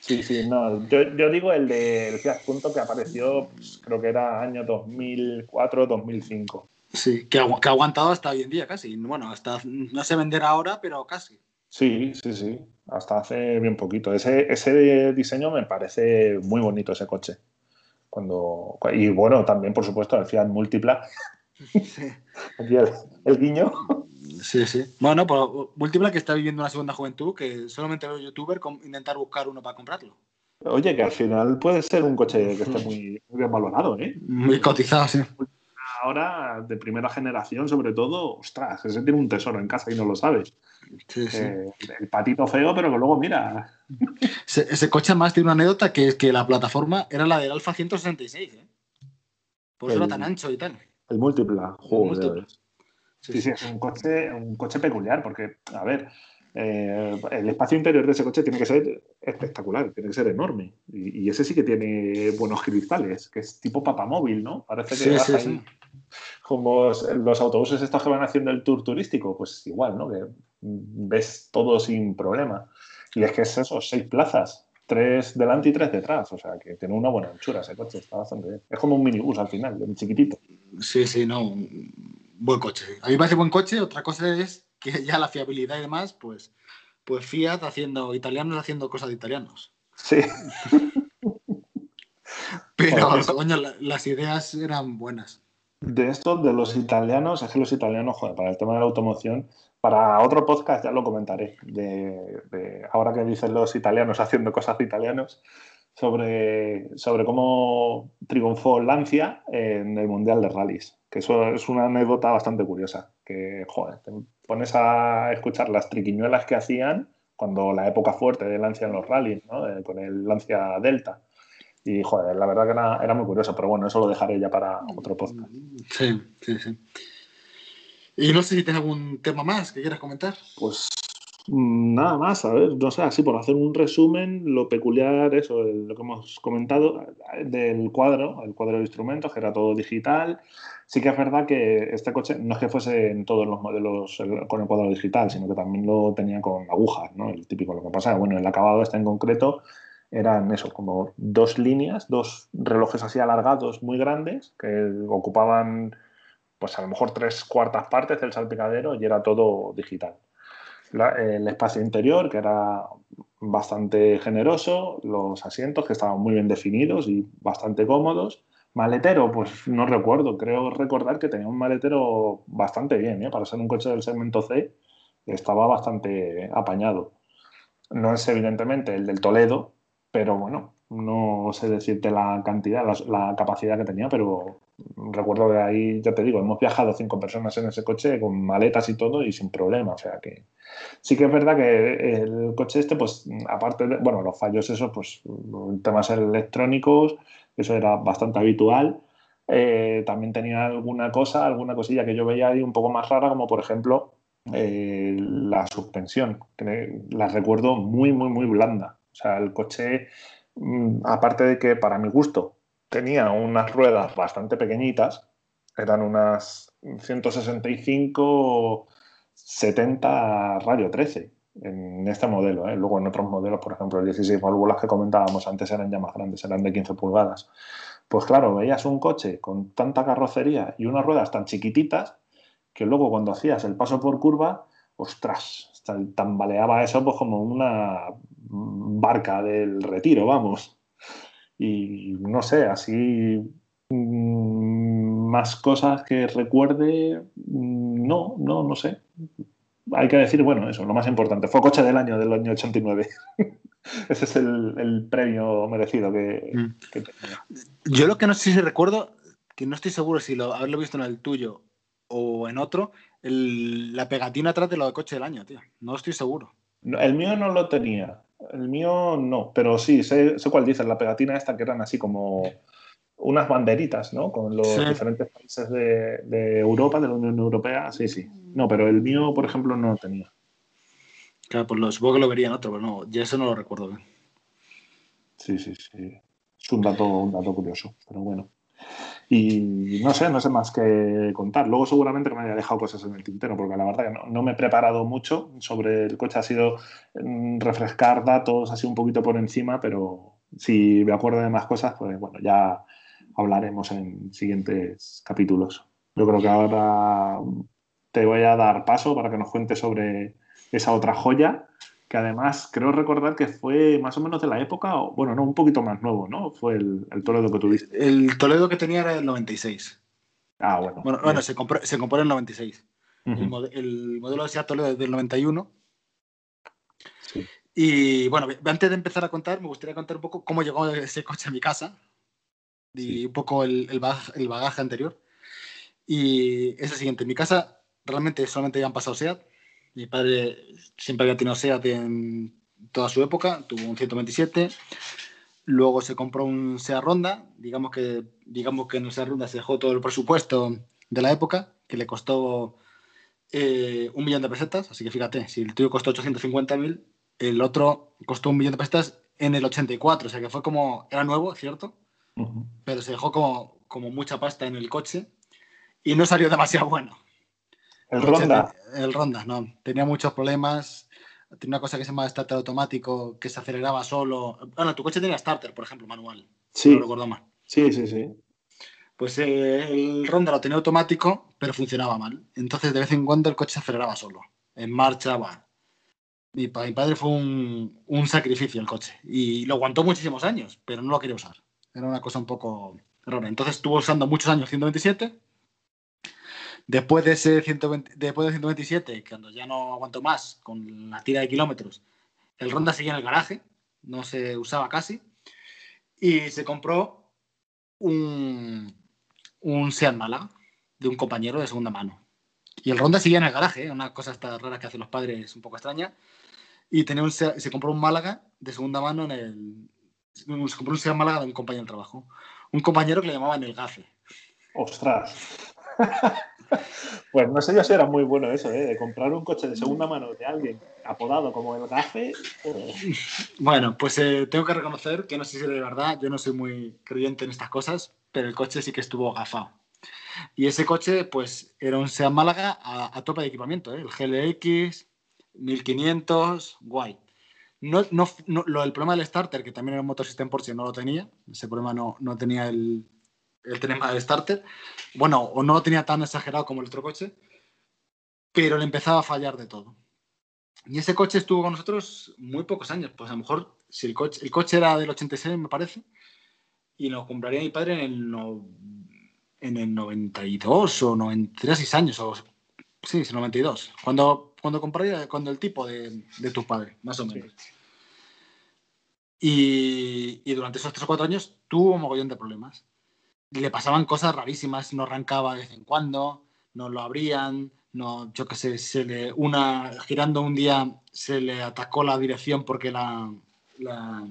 Sí, sí, no. Yo, yo digo el del Fiat Punto que apareció, pues, creo que era año 2004-2005. Sí, que, agu- que ha aguantado hasta hoy en día casi. Bueno, hasta no sé vender ahora, pero casi. Sí, sí, sí. Hasta hace bien poquito. Ese, ese diseño me parece muy bonito, ese coche. Cuando, y bueno, también, por supuesto, el Fiat Múltipla. Sí, el, el guiño. sí. sí. Bueno, pues Múltipla que está viviendo una segunda juventud, que solamente veo youtuber intentar buscar uno para comprarlo. Oye, que al final puede ser un coche que esté muy, muy bien valorado, ¿eh? Muy cotizado, sí. Ahora, de primera generación, sobre todo, ostras, ese tiene un tesoro en casa y no lo sabes. Sí, sí. Eh, el patito feo, pero que luego, mira, Ese, ese coche además tiene una anécdota que es que la plataforma era la del Alfa 166, ¿eh? Por eso El- era tan ancho y tal. el múltipla. múltipla. Sí, sí, es un coche, un coche peculiar, porque, a ver, eh, el espacio interior de ese coche tiene que ser espectacular, tiene que ser enorme. Y, y ese sí que tiene buenos cristales, que es tipo papamóvil, ¿no? Parece que Sí, vas sí, ahí sí. como los autobuses estos que van haciendo el tour turístico, pues igual, ¿no? Que ves todo sin problema. Y es que es eso, seis plazas, tres delante y tres detrás, o sea que tiene una buena anchura ese coche, está bastante bien. Es como un minibús al final, un chiquitito. Sí, sí, no. un Buen coche. A mí me parece buen coche. Otra cosa es que ya la fiabilidad y demás, pues, pues Fiat haciendo, italianos haciendo cosas de italianos. Sí. Pero, coño, la- las ideas eran buenas. De esto, de los italianos, es que los italianos, joder, para el tema de la automoción, para otro podcast ya lo comentaré, de, ahora que dicen los italianos haciendo cosas de italianos, sobre, sobre cómo triunfó Lancia en el Mundial de Rallys, que eso es una anécdota bastante curiosa, que, joder, te pones a escuchar las triquiñuelas que hacían cuando la época fuerte de Lancia en los rallies. Eh, con el Lancia Delta. Y, joder, la verdad que era, era muy curioso, pero bueno, eso lo dejaré ya para otro podcast. Sí, sí, sí. Y no sé si tienes algún tema más que quieras comentar. Pues mm, nada más, a ver, no sé, así por hacer un resumen, lo peculiar, eso, lo que hemos comentado del cuadro, el cuadro de instrumentos, que era todo digital. Sí que es verdad que este coche no es que fuese en todos los modelos el- con el cuadro digital, sino que también lo tenía con agujas, ¿no? El típico, lo que pasa, bueno, el acabado este en concreto eran eso, como dos líneas, dos relojes así alargados muy grandes que ocupaban pues a lo mejor tres cuartas partes del salpicadero y era todo digital. El espacio interior, que era bastante generoso, los asientos que estaban muy bien definidos y bastante cómodos. Maletero, pues no recuerdo, creo recordar que tenía un maletero bastante bien, ¿eh? para ser un coche del segmento C, estaba bastante apañado. No es evidentemente el del Toledo, pero bueno, no sé decirte la cantidad, la, la capacidad que tenía, pero recuerdo que ahí, ya te digo, hemos viajado cinco personas en ese coche con maletas y todo y sin problema, o sea que sí que es verdad que el coche este, pues aparte de, bueno, los fallos esos, pues temas electrónicos, eso era bastante habitual. Eh, también tenía alguna cosa, alguna cosilla que yo veía ahí un poco más rara, como por ejemplo eh, la suspensión, que la recuerdo muy, muy, muy blanda. O sea, el coche, mm, aparte de que para mi gusto tenía unas ruedas bastante pequeñitas, eran unas 165 70 radio 13 en este modelo. ¿eh? Luego en otros modelos, por ejemplo, el 16 válvulas que comentábamos antes eran ya más grandes, eran de 15 pulgadas. Pues claro, veías un coche con tanta carrocería y unas ruedas tan chiquititas que luego cuando hacías el paso por curva, ostras, tambaleaba eso pues como una barca del retiro, vamos. Y no sé, así mm, más cosas que recuerde, mm, no, no, no sé. Hay que decir, bueno, eso, lo más importante, fue coche del año, del año 89. Ese es el, el premio merecido que, Mm. que tenía. Yo lo que no sé si recuerdo, que no estoy seguro si lo haberlo visto en el tuyo o en otro, el- la pegatina atrás de lo de coche del año, tío. No estoy seguro. No, El mío no lo tenía. El mío no, pero sí, sé, sé cuál dices, la pegatina esta que eran así como unas banderitas, ¿no? Con los Sí. diferentes países de, de Europa, de la Unión Europea, sí, sí. No, pero el mío, por ejemplo, no lo tenía. Claro, pues lo, supongo que lo vería en otro, pero no, ya eso no lo recuerdo bien. Sí, sí, sí. Es un dato, un dato curioso, pero bueno. Y no sé, no sé más que contar. Luego seguramente que me haya dejado cosas en el tintero, porque la verdad que no, no me he preparado mucho sobre el coche. Ha sido mm, refrescar datos así un poquito por encima, pero si me acuerdo de más cosas, pues bueno, ya hablaremos en siguientes capítulos. Yo creo que ahora te voy a dar paso para que nos cuentes sobre esa otra joya que además creo recordar que fue más o menos de la época, o bueno, no, un poquito más nuevo, ¿no? Fue el, el Toledo que tuviste. El Toledo que tenía era el 96. Ah, bueno. Bueno, bueno se, compró, se compró en el 96. Ujú, El, mode- el modelo de Seat Toledo es del 91. sí. Y bueno, antes de empezar a contar, me gustaría contar un poco cómo llegó ese coche a mi casa y Sí. un poco el, el bagaje, el bagaje anterior. Y es el siguiente: en mi casa realmente solamente habían pasado SEAT. Mi padre siempre había tenido SEAT en toda su época, tuvo un 127. Luego se compró un SEAT Ronda, digamos que, digamos que en el SEAT Ronda se dejó todo el presupuesto de la época, que le costó eh, un millón de pesetas. Así que fíjate, si el tuyo costó 850.000, el otro costó un millón de pesetas en el 84. O sea que fue como, era nuevo, ¿cierto? Ujú. Pero se dejó como, como mucha pasta en el coche y no salió demasiado bueno. El Ronda. El Ronda, no. Tenía muchos problemas. Tenía una cosa que se llama starter automático que se aceleraba solo. Bueno, tu coche tenía starter, por ejemplo, manual. Sí, No lo recuerdo mal. sí, sí, sí. Pues eh, el Ronda lo tenía automático, pero funcionaba mal. Entonces, de vez en cuando el coche se aceleraba solo. En marcha, va. Mi, pa- mi padre fue un, un sacrificio el coche. Y lo aguantó muchísimos años, pero no lo quería usar. Era una cosa un poco rara. Entonces estuvo usando muchos años 127. Después de ese 120 después de 127, cuando ya no aguantó más con la tira de kilómetros, el Ronda seguía en el garaje, no se usaba casi. Y se compró un, un Seat Málaga de un compañero de segunda mano. Y el Ronda seguía en el garaje, ¿eh? una cosa esta rara que hacen los padres un poco extraña. Y tenía un se compró un Málaga de segunda mano en el se compró un Seat Málaga de un compañero de trabajo. Un compañero que le llamaban el gafe. Ostras. Pues no sé yo si era muy bueno eso, ¿eh? De comprar un coche de segunda mano de alguien apodado como el gafe. Bueno, pues eh, tengo que reconocer que no sé si de verdad, yo no soy muy creyente en estas cosas, pero el coche sí que estuvo gafado. Y ese coche, pues, era un Seat Málaga a, a tope de equipamiento, ¿eh? El GLX, 1500, guay. No, no, no- lo, el problema del starter, que también era un motor system Porsche, no lo tenía. Ese problema no, no tenía el, el tema del starter. Bueno, o no lo tenía tan exagerado como el otro coche, pero le empezaba a fallar de todo. Y ese coche estuvo con nosotros muy pocos años. Pues a lo mejor, si el coche, el coche era del 86, me parece, y lo compraría mi padre en el, no- en el 92 o 93 años. O, sí, sí, 92. Cuando, cuando compraría, cuando el tipo de, de tu padre, más o menos. Y, y durante esos 3 o 4 años tuvo un mogollón de problemas. Le pasaban cosas rarísimas, no arrancaba de vez en cuando, no lo abrían, no, yo qué sé, se le, una, girando un día se le atacó la dirección porque la, la,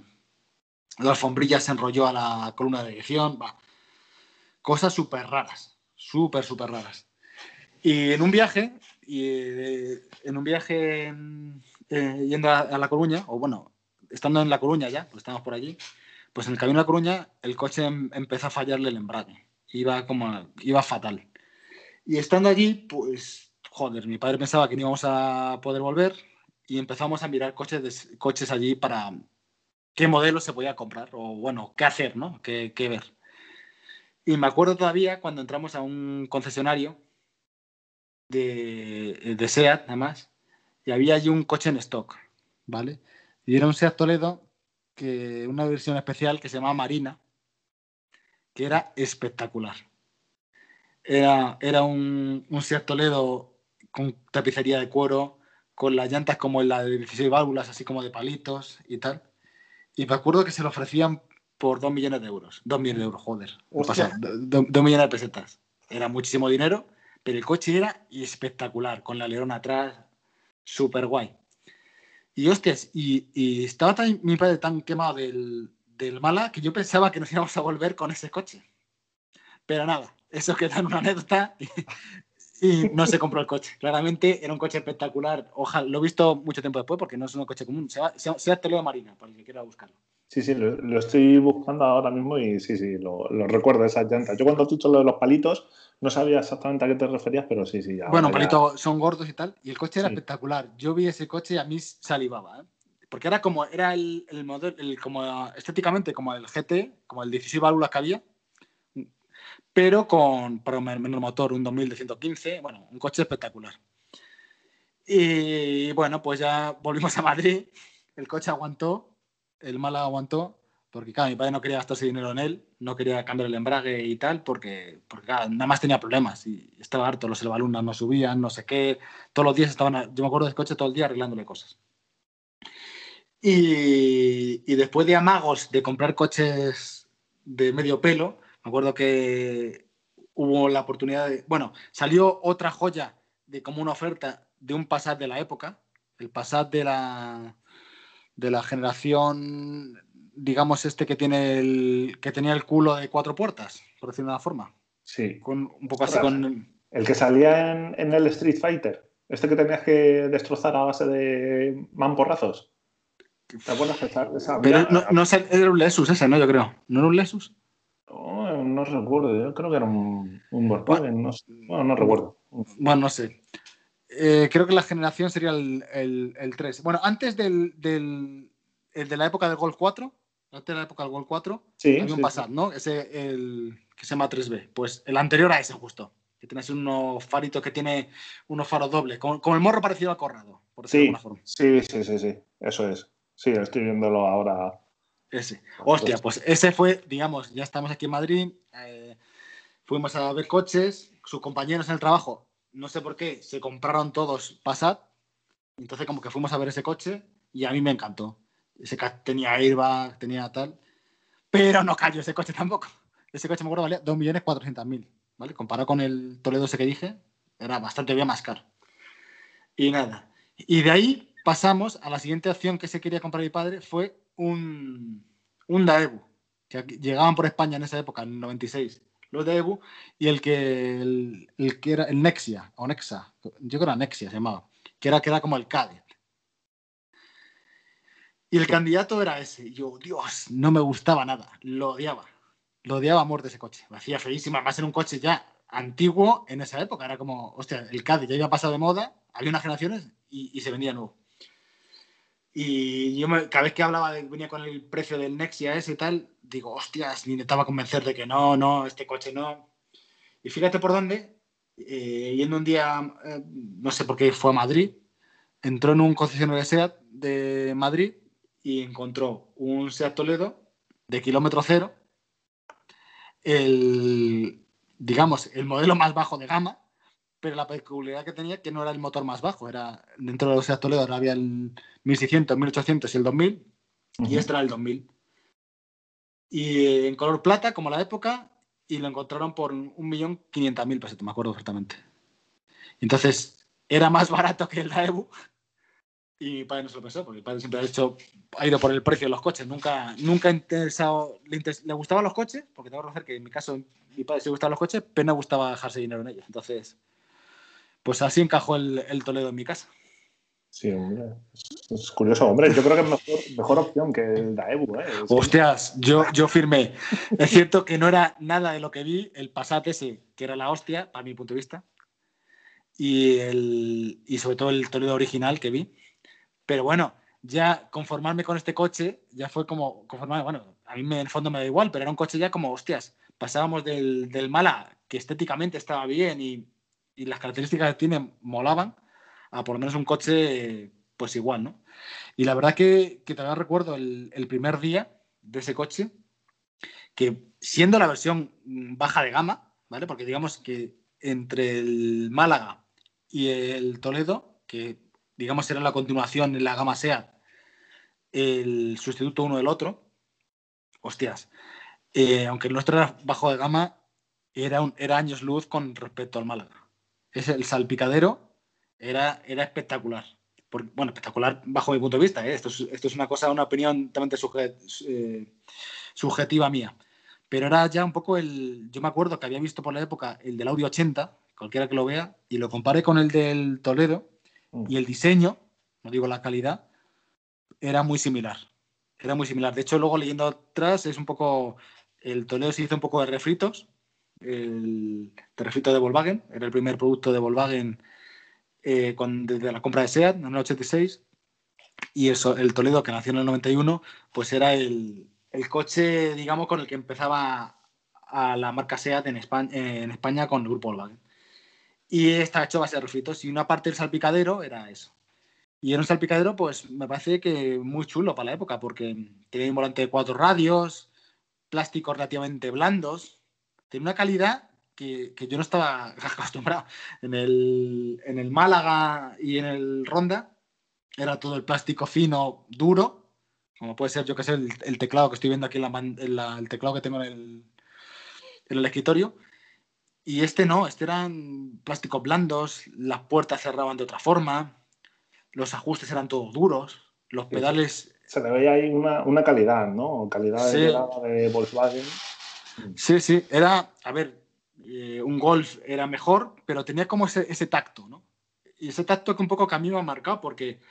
la alfombrilla se enrolló a la columna de dirección, va. Cosas súper raras, súper, súper raras. Y en un viaje, y, eh, en un viaje eh, yendo a, a La Coruña, o bueno, estando en La Coruña ya, pues estamos por allí, pues en el camino a Coruña el coche em- empezó a fallarle el embrague. Iba como, iba fatal. Y estando allí, pues, joder, mi padre pensaba que no íbamos a poder volver y empezamos a mirar coches, coches allí para qué modelo se podía comprar o, bueno, qué hacer, ¿no? Qué, qué ver. Y me acuerdo todavía cuando entramos a un concesionario de, de SEAT, nada más, y había allí un coche en stock, ¿vale? Y era un SEAT Toledo, que, una versión especial que se llamaba Marina, que era espectacular. Era, era un, un Seat Toledo con tapicería de cuero, con las llantas como en la de 16 válvulas, así como de palitos y tal. Y me acuerdo que se lo ofrecían por 2 millones de euros. 2 millones de euros, joder. 2 millones de pesetas. Era muchísimo dinero, pero el coche era espectacular, con la leona atrás, súper guay. Y hostias, y, y estaba tan- mi padre tan quemado del, del mala que yo pensaba que nos íbamos a volver con ese coche. Pero nada, eso queda en una anécdota y, y no se compró el coche. Claramente era un coche espectacular. Ojalá, lo he visto mucho tiempo después porque no es un coche común. Se llama, Toledo Marina, para el que quiera buscarlo. Sí, sí, lo, lo estoy buscando ahora mismo y sí, sí, lo, lo recuerdo, esas llantas. Yo cuando has dicho lo de los palitos, no sabía exactamente a qué te referías, pero sí, sí, bueno, ya- palitos son gordos y tal. Y el coche era Sí. espectacular. Yo vi ese coche y a mí salivaba. ¿eh? Porque era como, era el, el modelo, el, como estéticamente como el GT, como el 16 válvulas que había, pero con para menor motor, un 2000 de 115, bueno, un coche espectacular. Y bueno, pues ya volvimos a Madrid, el coche aguantó, el Málaga aguantó, porque claro, mi padre no quería gastarse dinero en él, no quería cambiar el embrague y tal, porque, nada más tenía problemas y estaba harto, los elbalunas no subían, no sé qué, todos los días estaban, yo me acuerdo del coche todo el día arreglándole cosas. Y, y después de amagos de comprar coches de medio pelo, me acuerdo que hubo la oportunidad de, bueno, salió otra joya de como una oferta de un Passat de la época, el Passat de la de la generación, digamos este que tiene el que tenía el culo de cuatro puertas, por decirlo de una forma, Sí. con un poco así con El que salía en, en el Street Fighter, este que tenías que destrozar a base de mamporrazos. ¿Te acuerdas de esa? de esa- pero Mira, no, no sé, era un Lexus ese, ¿no? Yo creo. ¿No era un Lexus? no, no recuerdo, yo creo que era un, un Volkswagen, no. Bueno, no recuerdo. Bueno, no sé. Eh, creo que la generación sería el, el, el 3. Bueno, antes del, del el de la época del Golf 4, antes de la época del Golf 4, Sí, había un sí, Passat, ¿no? Ese, el que se llama 3B. Pues el anterior a ese justo. Que tiene así unos faritos que tiene unos faros dobles, como, como el morro parecido al corrado, por decirlo de Sí, alguna forma. sí, sí, sí, sí, eso es. Sí, estoy viéndolo ahora. Ese. Hostia, pues ese fue, digamos, ya estamos aquí en Madrid, eh, fuimos a ver coches, sus compañeros en el trabajo, no sé por qué, se compraron todos Passat, entonces como que fuimos a ver ese coche y a mí me encantó. Ese tenía airbag, tenía tal, pero no cayó ese coche tampoco. Ese coche me acuerdo valía 2.400.000, ¿vale? Comparado con el Toledo ese que dije, era bastante bien más caro. Y nada. Y de ahí pasamos a la siguiente opción que se quería comprar mi padre, fue un, un Daewoo, que llegaban por España en esa época, en el 96, los Daewoo, y el que, el, que era el Nexia, o Nexa, yo creo que era Nexia se llamaba, que era, que era como el. Y el candidato era ese. Yo, Dios, no me gustaba nada. Lo odiaba. Lo odiaba a muerte ese coche. Me hacía feísima. Además, era un coche ya antiguo en esa época. Era como, hostia, el Caddy ya iba pasado de moda. Había unas generaciones y, y se vendía nuevo. Y yo me- cada vez que hablaba, de, venía con el precio del Nexia ese y tal, digo, hostias, intentaba convencer de que no, no, este coche no. Y fíjate por dónde, eh, yendo un día, eh, no sé por qué fue a Madrid, entró en un concesionario de SEAT de Madrid y encontró un SEAT Toledo de kilómetro cero, el, digamos, el modelo más bajo de gama, pero la peculiaridad que tenía que no era el motor más bajo, era dentro de los SEAT Toledo había el 1600, 1800 y el 2000, y este era el 2000. Y eh, en color plata, como la época, y lo encontraron por 1.500.000 pesos, me acuerdo perfectamente. Entonces, era más barato que el Daewoo. Y mi padre no se lo pensó, porque mi padre siempre ha, hecho, ha ido por el precio de los coches. Nunca, nunca interesado, le, gustaban los coches, porque tengo que reconocer que en mi caso mi padre sí gustaban los coches, pero no gustaba dejarse dinero en ellos. Entonces, pues así encajó el, el Toledo en mi casa. Sí, hombre. Es, curioso, hombre. Yo creo que es mejor, mejor opción que el Daewoo, ¿eh? Hostias, yo, yo firmé. Es cierto que no era nada de lo que vi, el Passat ese, que era la hostia, para mi punto de vista, y, el, y sobre todo el Toledo original que vi. Pero bueno, ya conformarme con este coche, ya fue como conformarme, bueno, a mí me, en el fondo me da igual, pero era un coche ya como, hostias, pasábamos del, del Mala, que estéticamente estaba bien y, y las características que tiene molaban, a por lo menos un coche, pues igual, ¿no? Y la verdad que, que todavía recuerdo el, el primer día de ese coche, que siendo la versión baja de gama, ¿vale? Porque digamos que entre el Málaga y el Toledo, que digamos era la continuación en la gama SEAT, el sustituto uno del otro, hostias, eh, aunque el nuestro era bajo de gama, era, un- era años luz con respecto al Málaga. Es el salpicadero era, era espectacular. Bueno, espectacular bajo mi punto de vista. ¿eh? Esto, es, esto es una cosa, una opinión totalmente eh, subjetiva mía. Pero era ya un poco el. Yo me acuerdo que había visto por la época el del Audi 80, cualquiera que lo vea, y lo comparé con el del Toledo, y el diseño, no digo la calidad, era muy similar. Era muy similar. De hecho, luego leyendo atrás, es un poco. El Toledo se hizo un poco de refritos. El de refrito de Volkswagen. Era el primer producto de Volkswagen eh, con- desde la compra de SEAT en el 86. Y eso, el Toledo, que nació en el 91, pues era el, el coche, digamos, con el que empezaba a la marca SEAT en España, en España con el grupo Volkswagen. Y está hecho base de refritos. Y una parte del salpicadero era eso. Y era un salpicadero, pues me parece que muy chulo para la época, porque tenía un volante de cuatro radios, plásticos relativamente blandos, tenía una calidad que, que yo no estaba acostumbrado. En el, en el Málaga y en el Ronda era todo el plástico fino, duro, como puede ser, yo que sé, el, el teclado que estoy viendo aquí, en la en la- el teclado que tengo en el, en el escritorio. Y este no, este eran plásticos blandos, las puertas cerraban de otra forma, los ajustes eran todos duros, los pedales Se le veía ahí una, una calidad, ¿no? Calidad Sí. de de Volkswagen. Sí, sí, era, a ver, eh, un Golf era mejor, pero tenía como ese, ese tacto, ¿no? Y ese tacto que un poco que a mí me ha marcado, porque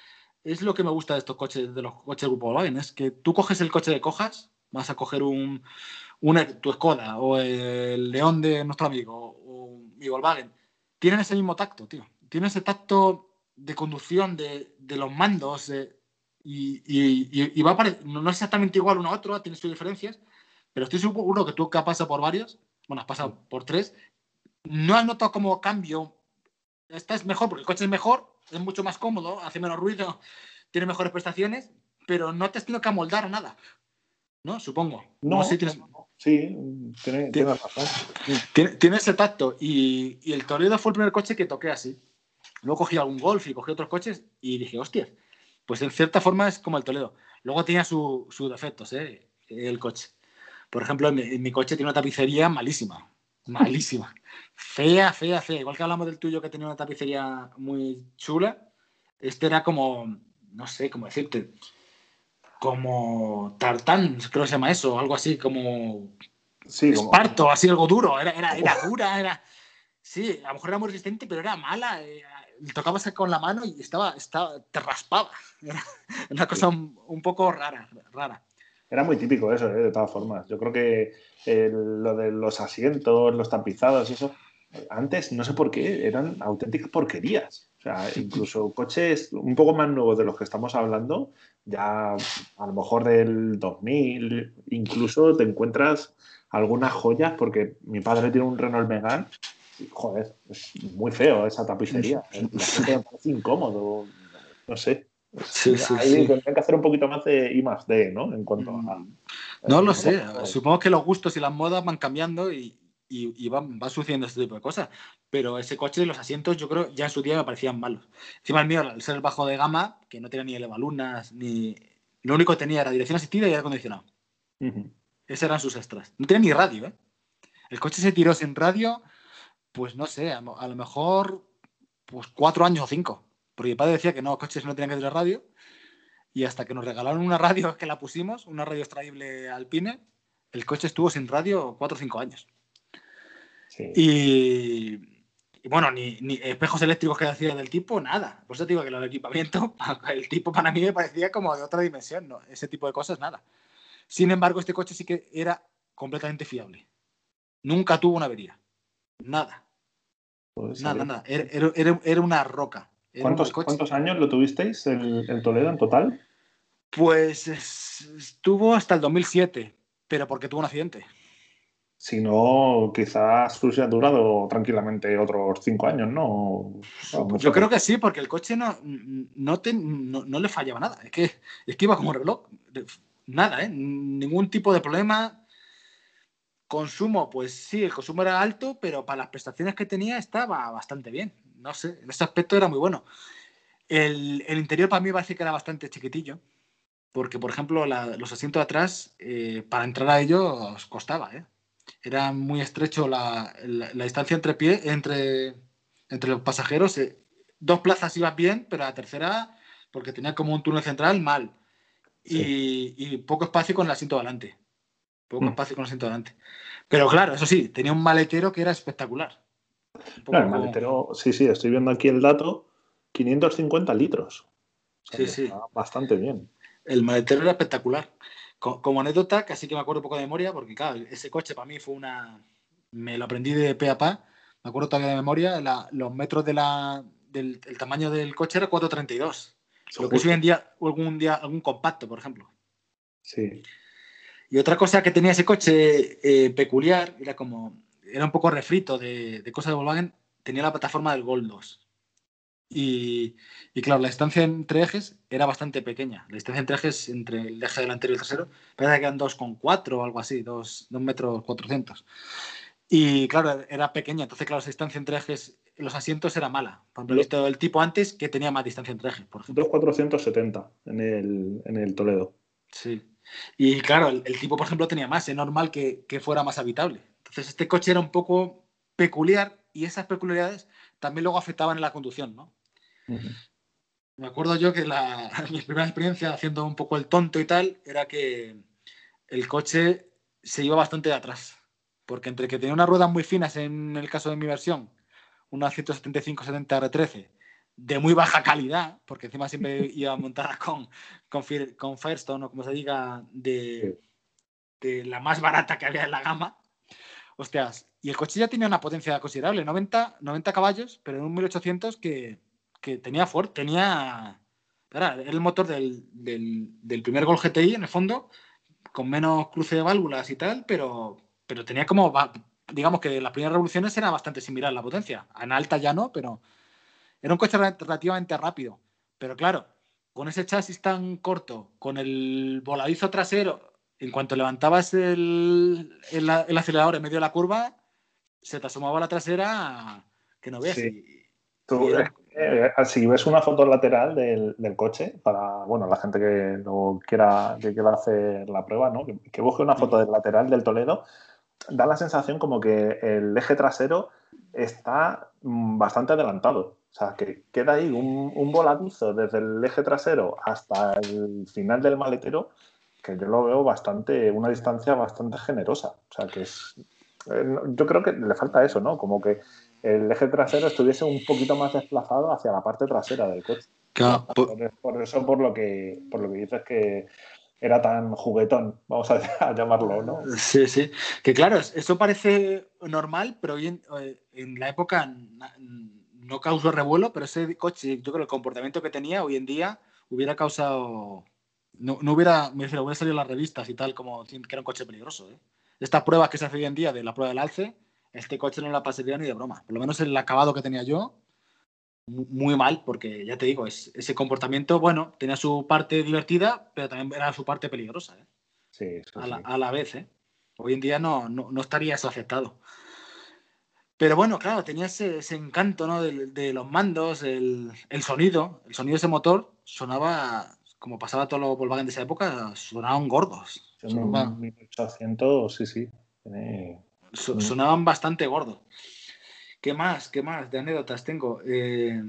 es lo que me gusta de estos coches, de los coches Grupo Volkswagen, es que tú coges el coche de cojas, vas a coger un, una, tu Skoda o el León de nuestro amigo o mi Volkswagen, tienen ese mismo tacto, tío. Tienen ese tacto de conducción de, de los mandos y, y- va a no no es exactamente igual uno a otro, tiene sus diferencias, pero estoy seguro que tú que has pasado por varios, bueno, has pasado por tres, no has notado como cambio. Esta es mejor porque el coche es mejor, es mucho más cómodo, hace menos ruido, tiene mejores prestaciones, pero no te has tenido que amoldar a nada. ¿No? Supongo. No, No sé si tienes- sí, tiene, tiene razón. tiene, tiene ese tacto. Y, y el Toledo fue el primer coche que toqué así. Luego cogí algún Golf y cogí otros coches y dije, hostia, pues en cierta forma es como el Toledo. Luego tenía su- sus defectos, ¿eh? el coche. Por ejemplo, en mi, en mi coche tiene una tapicería malísima. Malísima. Fea, fea, fea. Igual que hablamos del tuyo que tenía una tapicería muy chula, este era como, no sé cómo decirte. Como tartán, creo que se llama eso, algo así como Sí, como- esparto, así algo duro, era, era, era dura, era... Sí, a lo mejor era muy resistente, pero era mala. eh, tocabas con la mano y estaba, estaba, te raspaba. Era una cosa un, un poco rara, rara. Era muy típico eso, ¿eh? de todas formas. Yo creo que eh, lo de los asientos, los tapizados y eso, antes, no sé por qué, eran auténticas porquerías. O sea, incluso coches un poco más nuevos de los que estamos hablando, ya a lo mejor del 2000, incluso te encuentras algunas joyas, porque mi padre tiene un Renault Megane, y, joder, es muy feo esa tapicería. La gente me parece incómodo, no sé. Sí, sí, Ahí sí. tendrían que hacer un poquito más de I más D, ¿no? En cuanto a. No lo sé, supongo que los gustos y las modas van cambiando y, y, y va sucediendo este tipo de cosas. Pero ese coche y los asientos, yo creo, ya en su día me parecían malos. Encima el mío, al ser el bajo de gama, que no tenía ni elevalunas, ni. Lo único que tenía era dirección asistida y aire acondicionado. Ujú. Esos eran sus extras. No tenía ni radio, ¿eh? El coche se tiró sin radio, pues no sé, a lo mejor pues cuatro años o cinco. Porque mi padre decía que no, los coches no tenían que tener radio. Y hasta que nos regalaron una radio que la pusimos, una radio extraíble alpine, el coche estuvo sin radio cuatro o cinco años. Sí. Y, bueno, ni, ni espejos eléctricos que hacía del tipo, nada. Por eso te digo que el equipamiento, el tipo para mí me parecía como de otra dimensión, ¿no? Ese tipo de cosas, nada. Sin embargo, este coche sí que era completamente fiable. Nunca tuvo una avería. Nada, nada, nada. Era, era- una roca. Era ¿Cuántos, cuántos años lo tuvisteis el, el Toledo en total? Pues es- estuvo hasta el 2007, pero porque tuvo un accidente. Si no, quizás hubiera durado tranquilamente otros cinco años, ¿no? Yo creo que sí, porque el coche no, no, te- no, no le fallaba nada. Es que, es que iba como un reloj. Nada, ¿eh? Ningún tipo de problema. Consumo, pues sí, el consumo era alto, pero para las prestaciones que tenía estaba bastante bien. No sé, en ese aspecto era muy bueno. El, el interior para mí parece que era bastante chiquitillo, porque, por ejemplo, la- los asientos de atrás, eh, para entrar a ellos costaba, ¿eh? Era muy estrecho la, la- la distancia entre, pie, entre, entre los pasajeros. eh, dos plazas ibas bien, pero la tercera, porque tenía como un túnel central, mal. Y, y poco espacio con el asiento delante. Poco Mm. espacio con el asiento delante. Pero claro, eso sí, tenía un maletero que era espectacular. Claro, el como- maletero, sí, sí, estoy viendo aquí el dato, 550 litros. O sea, Sí, sí. bastante bien. El maletero era espectacular. Co- Como, anécdota, casi que me acuerdo un poco de memoria, porque claro, ese coche para mí fue una. Me lo aprendí de pe a pa. Me acuerdo todavía de memoria. la- los metros de la, del el tamaño del coche era 432. Lo que es hoy en día algún día algún compacto, por ejemplo. Sí, Y otra cosa que tenía ese coche eh, peculiar era como. Era un poco refrito de, de cosas de Volkswagen. Tenía la plataforma del Gol 2. Y, y claro, la distancia entre ejes era bastante pequeña. La distancia entre ejes, entre el eje delantero y el trasero, parece que eran 2,4 o algo así, 2, metros 400. Y claro, era pequeña. Entonces, claro, esa distancia entre ejes, los asientos era mala. Por ejemplo, he visto el tipo antes que tenía más distancia entre ejes, por ejemplo. 2,470 en el, en el Toledo. Sí. Y claro, el, el tipo, por ejemplo, tenía más. Es normal que, que fuera más habitable. Entonces, este coche era un poco peculiar y esas peculiaridades también luego afectaban en la conducción, ¿no? Ujú. Me acuerdo yo que la, mi primera experiencia haciendo un poco el tonto y tal era que el coche se iba bastante de atrás. Porque entre que tenía unas ruedas muy finas en el caso de mi versión, una 175-70 R13 de muy baja calidad, porque encima siempre iba montada con, con, con Firestone o como se diga, de, de la más barata que había en la gama. Hostias, y el coche ya tenía una potencia considerable, 90, 90 caballos, pero en un 1800 que, que tenía Ford, tenía. Era, el motor del, del, del primer Gol GTI en el fondo, con menos cruce de válvulas y tal, pero, pero tenía como. Digamos que las primeras revoluciones era bastante similar la potencia. En alta ya no, pero era un coche re- relativamente rápido. Pero claro, con ese chasis tan corto, con el voladizo trasero, en cuanto levantabas el, el, el acelerador en medio de la curva, se te asomaba la trasera que no ves. Sí. Tú, eh, eh, si ves una foto lateral del, del coche, para bueno, la gente que no quiera, que quiera hacer la prueba, ¿no? que, que busque una foto del lateral del Toledo, da la sensación como que el eje trasero está mm, bastante adelantado. O sea, que queda ahí un, un voladizo desde el eje trasero hasta el final del maletero, que yo lo veo bastante, una distancia bastante generosa. O sea, que es. eh, Yo creo que le falta eso, ¿no? Como que el eje trasero estuviese un poquito más desplazado hacia la parte trasera del coche. Claro, po- Por, por eso, por lo que por lo que dices que era tan juguetón, vamos a, a llamarlo, ¿no? Sí, sí. Que claro, es- eso parece normal, pero hoy en, eh, en la época no causó revuelo, pero ese coche, yo creo que el comportamiento que tenía hoy en día hubiera causado. No, no hubiera, me refiero, hubiera salido en las revistas y tal, como que era un coche peligroso. ¿eh? Estas pruebas que se hacen hoy en día de la prueba del alce, este coche no la pasaría ni de broma. Por lo menos el acabado que tenía yo, mu- muy mal, porque ya te digo, es, ese comportamiento, bueno, tenía su parte divertida, pero también era su parte peligrosa. ¿eh? Sí, sí, a la, sí. a la vez. ¿eh? Hoy en día no, no, no estaría eso aceptado. Pero bueno, claro, tenía ese, ese encanto ¿no? de, de los mandos, el, el sonido. El sonido de ese motor sonaba, como pasaba todos los Volkswagen de esa época, sonaban gordos. Sonaba- un 1800, sí, sí. Tiene- so- sonaban bastante gordos. ¿Qué más? ¿Qué más de anécdotas tengo? Eh,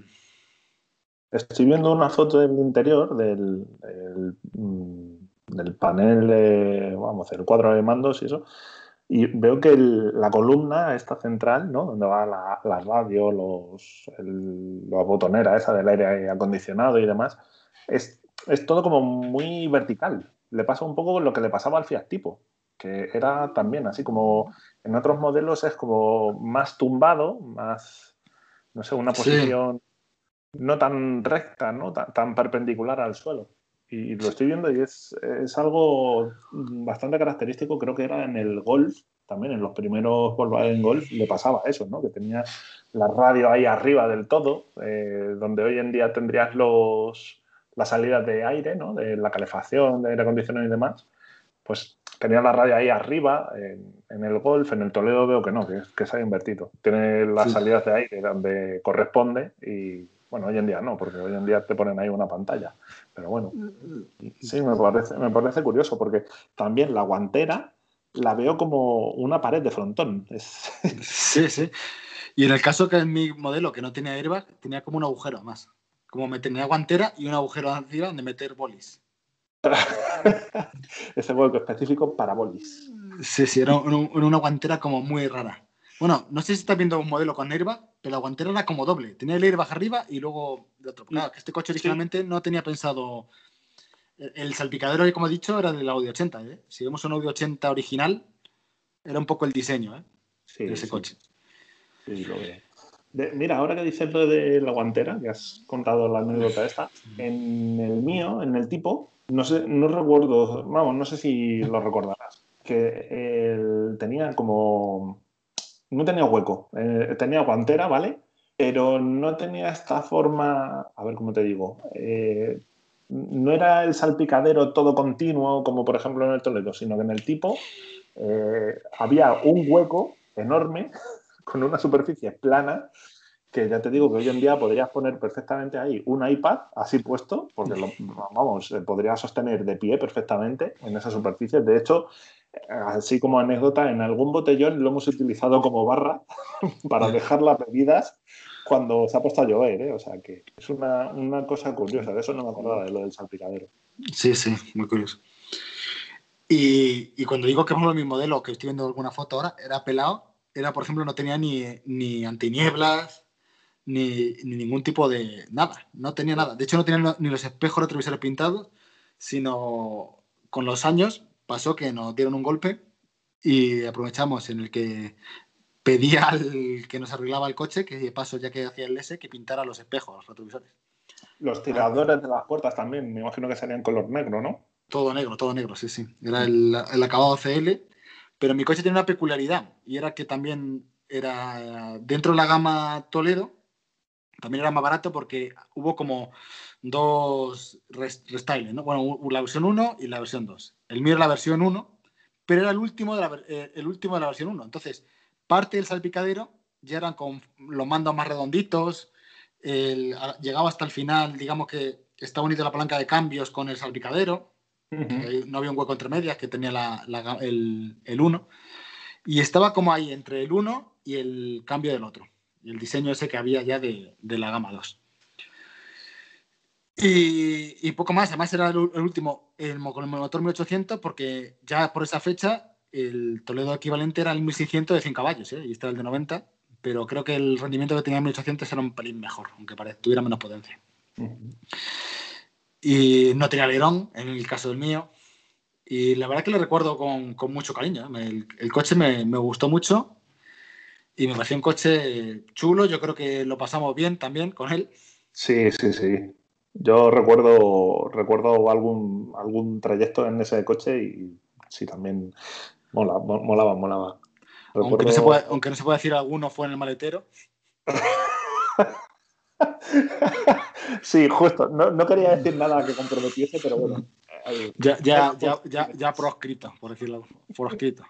Estoy viendo una foto del interior del, del, mm, del panel, de, vamos, el cuadro de mandos y eso, y veo que el- la columna, esta central, ¿no? Donde va la, la radio, los, el- la botonera esa del aire acondicionado y demás, es, es todo como muy vertical. Le pasa un poco lo que le pasaba al Fiat Tipo, que era también así como en otros modelos es como más tumbado, más, no sé, una Sí. posición no tan recta, ¿no? Tan, tan perpendicular al suelo. Y lo estoy viendo y es, es algo bastante característico, creo que era en el Golf, también en los primeros Volkswagen Golf le pasaba eso, ¿no? Que tenía la radio ahí arriba del todo, eh, donde hoy en día tendrías los, las salidas de aire, ¿no? De la calefacción, de aire acondicionado y demás, pues tenía la radio ahí arriba, en, en el Golf, en el Toledo veo que no, que, que se ha invertido. Tiene las Sí. salidas de aire donde corresponde y, bueno, hoy en día no, porque hoy en día te ponen ahí una pantalla. Pero bueno, sí, me parece, me parece curioso, porque también la guantera la veo como una pared de frontón. Es- sí, sí. Y en el caso que en mi modelo, que no tenía airbag, tenía como un agujero más. Como me tenía guantera y un agujero arriba donde meter bolis. ese hueco específico para bolis. Sí, sí, era un- un- una guantera como muy rara. Bueno, no sé si estás viendo un modelo con airbag, pero la guantera era como doble. Tenía el airbag arriba y luego de otro. Claro, que este coche originalmente no tenía pensado. El el salpicadero, como he dicho, era del Audi 80. ¿eh? Si vemos un Audi 80 original, era un poco el diseño ¿eh? Sí, de ese sí, coche. sí, lo veo. De- mira, ahora que dices lo de la guantera, que has contado la anécdota esta, en el mío, en el tipo, no sé, no recuerdo, vamos, no sé si lo recordarás, que él tenía como, no tenía hueco, eh, tenía guantera, ¿vale? Pero no tenía esta forma, a ver cómo te digo, eh, no era el salpicadero todo continuo como por ejemplo en el Toledo, sino que en el tipo eh, había un hueco enorme con una superficie plana que ya te digo que hoy en día podrías poner perfectamente ahí un iPad así puesto, porque lo, vamos, eh, podría sostener de pie perfectamente en esa superficie. De hecho, así como anécdota, en algún botellón lo hemos utilizado como barra para dejar las bebidas cuando se ha puesto a llover, ¿eh? O sea que es una, una cosa curiosa, de eso no me acordaba de lo del salpicadero. Sí, sí, muy curioso. Y, y cuando digo que por ejemplo, mi modelo, que estoy viendo alguna foto ahora, era pelado, era, por ejemplo, no tenía ni, ni antinieblas, ni, ni ningún tipo de nada, no tenía nada. De hecho, no tenía ni los espejos retrovisores pintados, sino con los años pasó que nos dieron un golpe y aprovechamos en el que pedía al que nos arreglaba el coche, que de paso ya que hacía el S, que pintara los espejos, los retrovisores. Los tiradores de las puertas también, me imagino que serían color negro, ¿no? Todo negro, todo negro, sí, sí. Era el, el acabado CL, pero mi coche tiene una peculiaridad y era que también era dentro de la gama Toledo, también era más barato porque hubo como dos res- restyles, ¿no? Bueno, la versión 1 y la versión 2. El mío era la versión 1, pero era el último de la, eh, el último de la versión 1. Entonces, parte del salpicadero ya eran con los mandos más redonditos, el- llegaba hasta el final, digamos que estaba unido la palanca de cambios con el salpicadero, que no había un hueco entre medias que tenía la- la el, el 1. Y estaba como ahí entre el 1 y el cambio del otro. El diseño ese que había ya de, de la gama 2. Y, y poco más, además era el, último el, con el motor 1800 porque ya por esa fecha el Toledo equivalente era el 1600 de 100 caballos ¿eh? y este era el de 90, pero creo que el rendimiento que tenía el 1800 era un pelín mejor, aunque tuviera menos potencia. Y no tenía alerón, en el caso del mío. Y la verdad que lo recuerdo con, con mucho cariño. ¿eh? El, el coche me, me gustó mucho y me pareció un coche chulo. Yo creo que lo pasamos bien también con él. Sí, sí, sí. Yo recuerdo, recuerdo algún, algún trayecto en ese coche y sí, también mola, mo- molaba, molaba. Aunque, no se Recuerdo- puede, aunque no se puede decir alguno fue en el maletero. Sí, justo. No, no quería decir nada que comprometiese, pero bueno. Ya, ya, ya, ya, ya proscrito, por decirlo. Proscrito.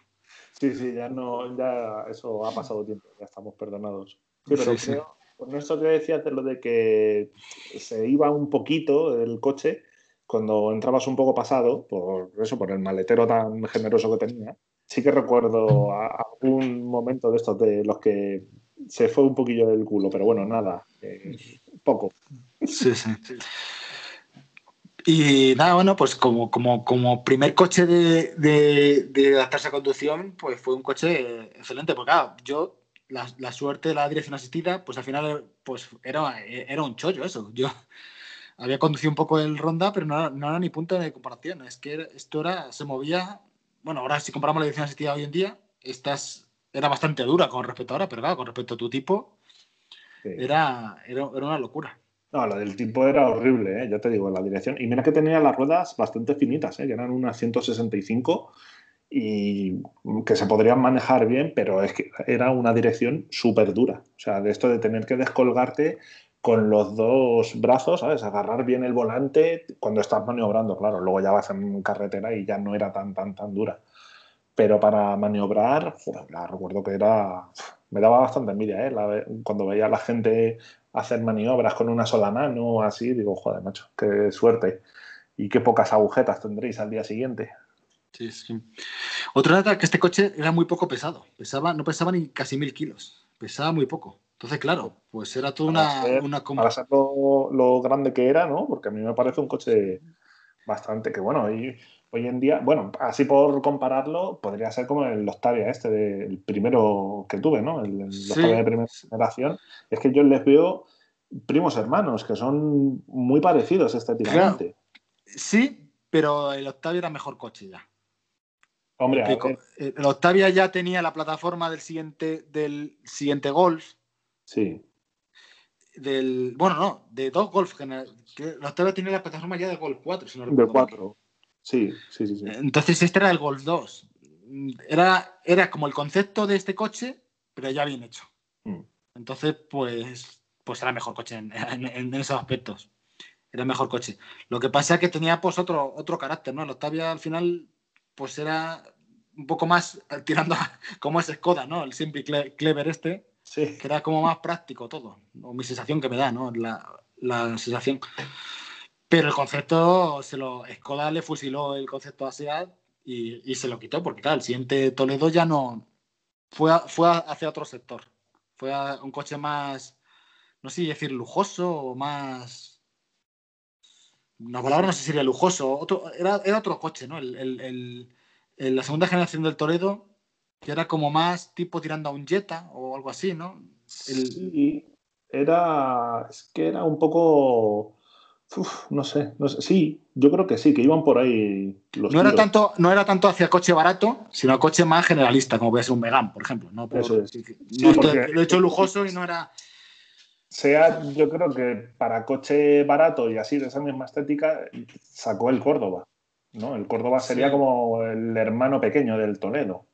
Sí, sí, ya no, ya eso ha pasado tiempo, ya estamos perdonados. Sí, pero Sí, sí. creo, con esto que decías de lo de que se iba un poquito el coche cuando entrabas un poco pasado, por eso, por el maletero tan generoso que tenía, sí que recuerdo algún momento de estos de los que se fue un poquillo del culo, pero bueno, nada, eh, poco. Sí, sí. Y nada, bueno, pues como, como, como primer coche de, de, de adaptarse a conducción, pues fue un coche excelente. Porque claro, yo, la, la suerte de la dirección asistida, pues al final pues era, era un chollo eso. Yo había conducido un poco el Ronda, pero no era, no era ni punto de comparación. Es que esto era, se movía, bueno, ahora si comparamos la dirección asistida hoy en día, esta es- era bastante dura con respecto a ahora, pero claro, con respecto a tu tipo, Sí. era, era, era una locura. No, la del tipo era horrible, ¿eh? ya te digo, la dirección. Y mira que tenía las ruedas bastante finitas, ¿eh? que eran unas 165 y que se podrían manejar bien, pero es que era una dirección súper dura. O sea, de esto de tener que descolgarte con los dos brazos, ¿sabes? Agarrar bien el volante cuando estás maniobrando, claro. Luego ya vas en carretera y ya no era tan, tan, tan dura. Pero para maniobrar, joder, la recuerdo que era. Me daba bastante envidia, ¿eh? Cuando veía a la gente hacer maniobras con una sola mano o así, digo, joder, macho, qué suerte. Y qué pocas agujetas tendréis al día siguiente. Sí, sí. Otra nota que este coche era muy poco pesado. Pesaba, no pesaba ni casi mil kilos. Pesaba muy poco. Entonces, claro, pues era toda Para una, ser- una Para ser lo, lo grande que era, ¿no? Porque a mí me parece un coche bastante que bueno. Y hoy en día, bueno, así por compararlo, podría ser como el Octavia este, de- el primero que tuve, ¿no? El, el Sí. Octavia de primera generación. Es que yo les veo primos hermanos, que son muy parecidos estéticamente. Sí, pero el Octavia era mejor coche ya. Hombre, ver, El Octavia ya tenía la plataforma del siguiente, del siguiente Golf. sí. Del, bueno, no, de dos Golf. El Octavia tenía la plataforma ya de Golf 4, si no De recuerdo mal. cuatro. Sí, sí, sí. sí. Entonces este era el Golf 2. Era, era como el concepto de este coche, pero ya bien hecho. Mm. Entonces, pues, pues era mejor coche en, en- en esos aspectos. Era mejor coche. Lo que pasa es que tenía pues otro, otro carácter, ¿no? El Octavia al final, pues era un poco más tirando a, como es Skoda, ¿no? El Simply Cle- Clever este, Sí. que era como más práctico todo. O mi sensación que me da, ¿no? La, la sensación. Pero el concepto, se lo, Skoda le fusiló el concepto a SEAT y, y se lo quitó, porque claro, el siguiente Toledo ya no. Fue, a- fue hacia otro sector. Fue a un coche más, no sé si decir lujoso o más. Una palabra no sé si sería lujoso. Otro, era, era otro coche, ¿no? El, el- la segunda generación del Toledo, que era como más tipo tirando a un Jetta o algo así, ¿no? Sí, era. Es que era un poco. Uf, no sé, no sé. Sí, yo creo que sí, que iban por ahí los No era, tanto, no era tanto hacia coche barato, sino coche más generalista, como puede ser un Megane, por ejemplo. No, por- Eso es. no Sí, estoy- porque- lo he hecho lujoso y no era. Sea, yo creo que para coche barato y así de esa misma estética, sacó el Córdoba. ¿no? El Córdoba sería Sí. como el hermano pequeño del Toledo.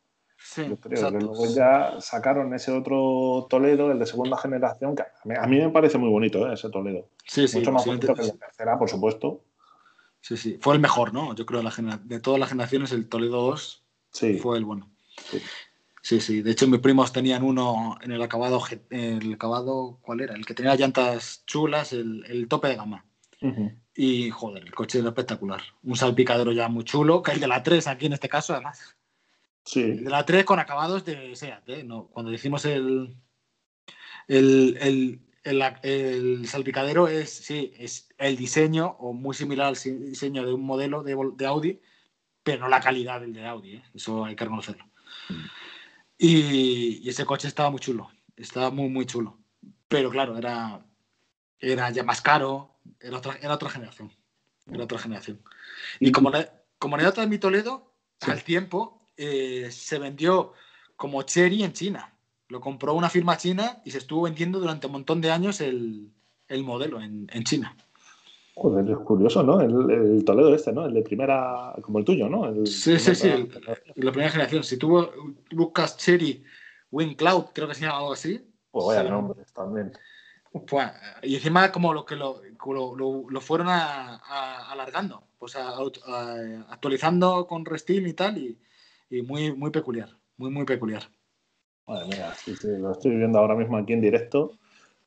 Sí, Yo creo exacto. luego ya sacaron ese otro Toledo, el de segunda generación, que a mí, me parece muy bonito ¿eh? ese Toledo. Sí, sí, Mucho más bonito que el de tercera, por supuesto. sí, sí. Fue el mejor, ¿no? Yo creo de, la de todas las generaciones, el Toledo 2 Sí. fue el bueno. Sí. Sí, sí. De hecho, mis primos tenían uno en el acabado, el acabado, ¿cuál era? El que tenía llantas chulas, el, el tope de gama. Ujú. Y joder, el coche era espectacular. Un salpicadero ya muy chulo, que el de la 3 aquí en este caso, además. Sí. De la 3 con acabados de SEAT, ¿eh? No, cuando hicimos el, el, el, el, el salpicadero es, sí, es el diseño o muy similar al diseño de un modelo de, Audi, pero no la calidad del de Audi, ¿eh? eso hay que reconocerlo. Y, y ese coche estaba muy chulo, estaba muy, muy chulo. Pero claro, era, era ya más caro, era otra, era otra generación. Era otra generación. Y como, ne- como anécdota de mi Toledo, Sí. al tiempo eh, se vendió como Cherry en China. Lo compró una firma china y se estuvo vendiendo durante un montón de años el, el modelo en, en China. Joder, es curioso, ¿no? El, el Toledo este, ¿no? El de primera, como el tuyo, ¿no? El Sí, sí, sí. La primera generación. Si tú buscas Cherry Wing Cloud, creo que se llama algo así. Pues vaya Sí. nombres también. Pues, y encima como lo que lo, lo, lo- fueron a- a- alargando, pues a- actualizando con Restil y tal, y, y muy, muy peculiar, muy, muy peculiar. Madre mía, sí, sí, lo estoy viendo ahora mismo aquí en directo.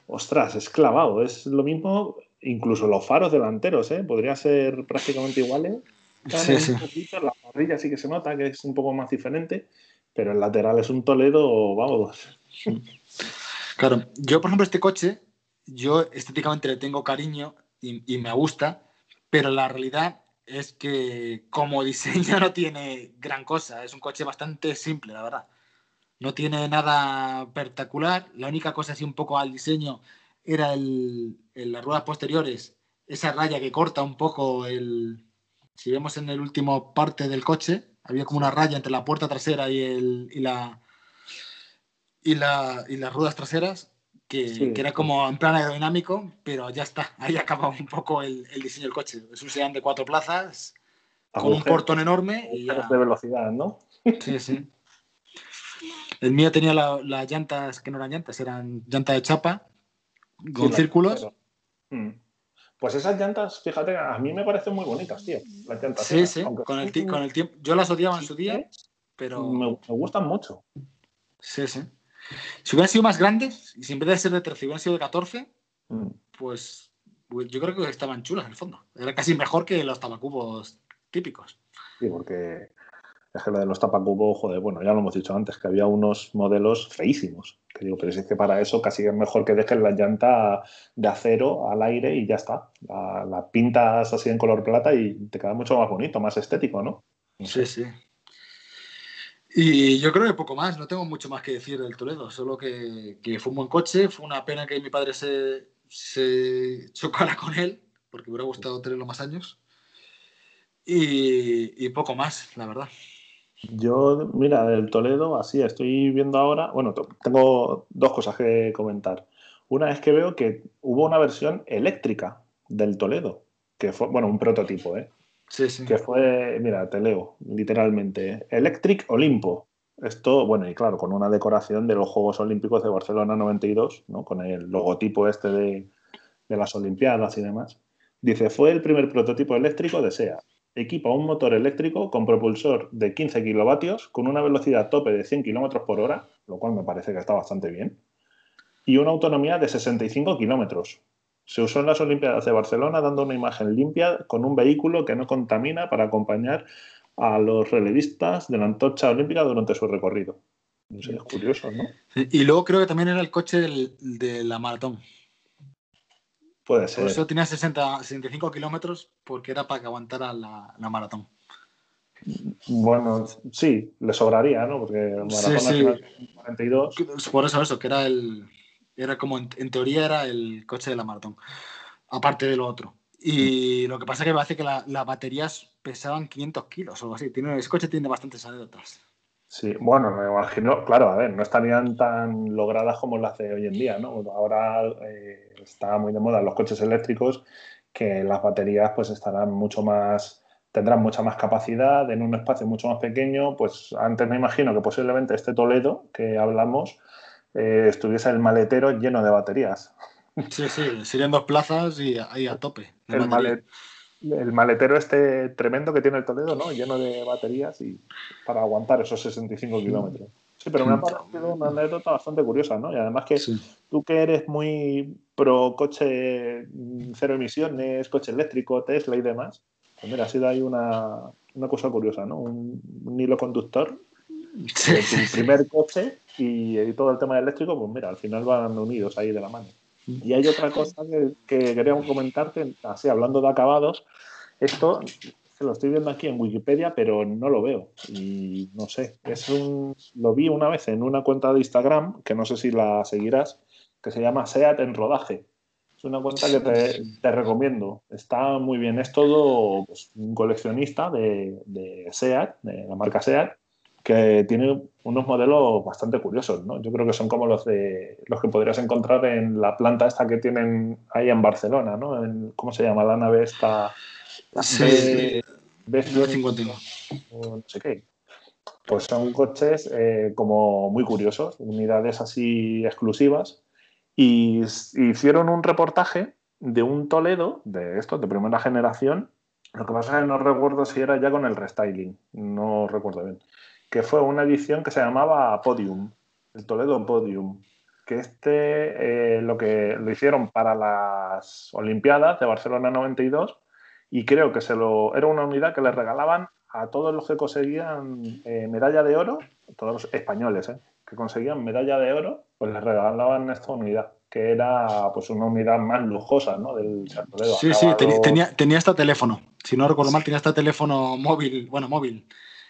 Ostras, es clavado. Es lo mismo, incluso los faros delanteros, ¿eh? Podría ser prácticamente iguales. Sí, Cambian sí. poquito, la parrilla sí que se nota que es un poco más diferente, pero el lateral es un Toledo, vamos. Claro, yo por ejemplo este coche, yo estéticamente le tengo cariño y, y me gusta, pero la realidad es que como diseño no tiene gran cosa, es un coche bastante simple, la verdad. No tiene nada espectacular, la única cosa así un poco al diseño era el, en las ruedas posteriores, esa raya que corta un poco el... Si vemos en el último parte del coche, había como una raya entre la puerta trasera y, el, y la y, la, y las ruedas traseras, que, Sí. que era como en plan aerodinámico, pero ya está, ahí acaba un poco el, el diseño del coche. Es un sedán de cuatro plazas, con un portón enorme y ya. de velocidad, ¿no? Sí, sí. El mío tenía la- las llantas que no eran llantas, eran llantas de chapa, con Sí, círculos. Mm. Pues esas llantas, fíjate, a mí me parecen muy bonitas, tío. Las llantas. Sí, esas, sí, con el, con el tiempo. Yo las odiaba en su día, pero. me, me gustan mucho. Sí, sí. Si hubieran sido más grandes, y si en vez de ser de 13 hubieran sido de 14, Mm. pues pues yo creo que estaban chulas en el fondo. Era casi mejor que los tabacubos típicos. Sí, porque es que lo de los tapacubos, joder, bueno, ya lo hemos dicho antes, que había unos modelos feísimos. Que digo, pero si es que para eso casi es mejor que dejes la llanta de acero al aire y ya está. La, la pintas así en color plata y te queda mucho más bonito, más estético, ¿no? Sí, sí. Y yo creo que poco más, no tengo mucho más que decir del Toledo, solo que, fue un buen coche, fue una pena que mi padre se, se chocara con él, porque me hubiera gustado tenerlo más años. Y, y poco más, la verdad. Yo, mira, del Toledo, así estoy viendo ahora. Bueno, tengo dos cosas que comentar. Una es que veo que hubo una versión eléctrica del Toledo, que fue, bueno, un prototipo, ¿eh? Que fue, mira, te leo literalmente, Electric Olimpo. Esto, bueno, y claro, con una decoración de los Juegos Olímpicos de Barcelona 92, ¿no? con el logotipo este de, de las Olimpiadas y demás. Dice, fue el primer prototipo eléctrico de SEA. Equipa un motor eléctrico con propulsor de 15 kilovatios, con una velocidad tope de 100 kilómetros por hora, lo cual me parece que está bastante bien, y una autonomía de 65 kilómetros. Se usó en las Olimpiadas de Barcelona dando una imagen limpia con un vehículo que no contamina para acompañar a los relevistas de la antorcha olímpica durante su recorrido. No sé, es curioso, ¿no? Y luego creo que también era el coche del- de la maratón. Puede Por ser. eso tenía 60, 65 kilómetros, porque era para que aguantara la, la maratón. Bueno, sí, le sobraría, ¿no? Porque el Sí, Maratón sí. Nacional 42. Por eso, eso, que era el. Era como, en, en teoría, era el coche de la maratón. Aparte de lo otro. Y lo que pasa es que me parece que la- las baterías pesaban 500 kilos o algo así. Tiene, ese coche tiene bastantes anécdotas. Sí, bueno, me imagino, claro, a ver, no estarían tan logradas como las de hoy en día, ¿no? Ahora eh, está muy de moda los coches eléctricos, que las baterías pues estarán mucho más, tendrán mucha más capacidad en un espacio mucho más pequeño, pues antes me imagino que posiblemente este Toledo que hablamos eh, estuviese el maletero lleno de baterías. Sí, sí, serían dos plazas y ahí a tope. El, batería. malet- el maletero este tremendo que tiene el Toledo, ¿no? Lleno de baterías y para aguantar esos 65 kilómetros. Sí, pero me ha parecido una anécdota bastante curiosa, ¿no? Y además que Sí. tú que eres muy pro coche mm, cero emisiones, coche eléctrico, Tesla y demás, pues mira, ha sido ahí una, una cosa curiosa, ¿no? Un, un hilo conductor de tu primer coche y, y todo el tema eléctrico, pues mira, al final van unidos ahí de la mano. Y hay otra cosa que, que queríamos comentarte, así hablando de acabados, esto se lo estoy viendo aquí en Wikipedia, pero no lo veo. Y no sé, es un, lo vi una vez en una cuenta de Instagram, que no sé si la seguirás, que se llama SEAT en rodaje. Es una cuenta que te, te recomiendo. Está muy bien. Es todo pues, un coleccionista de, de SEAT, de la marca SEAT, que tiene unos modelos bastante curiosos, ¿no? Yo creo que son como los de los que podrías encontrar en la planta esta que tienen ahí en Barcelona, ¿no? En- ¿Cómo se llama? La nave esta... la Sí, B- B- 51. o no sé qué. Pues son coches eh, como muy curiosos, unidades así exclusivas. Y hicieron un reportaje de un Toledo, de estos, de primera generación. Lo que pasa es que no recuerdo si era ya con el restyling, no recuerdo bien. Que fue una edición que se llamaba Podium, el Toledo Podium. Que este eh, lo que lo hicieron para las Olimpiadas de Barcelona 92 y creo que se lo era una unidad que le regalaban a todos los que conseguían eh, medalla de oro, todos los españoles, eh, que conseguían medalla de oro, pues les regalaban esta unidad, que era pues una unidad más lujosa, ¿no? Del Toledo, Sí, sí, acabado- teni- tenía, tenía hasta teléfono. Si no recuerdo mal, tenía hasta teléfono móvil. Bueno, móvil.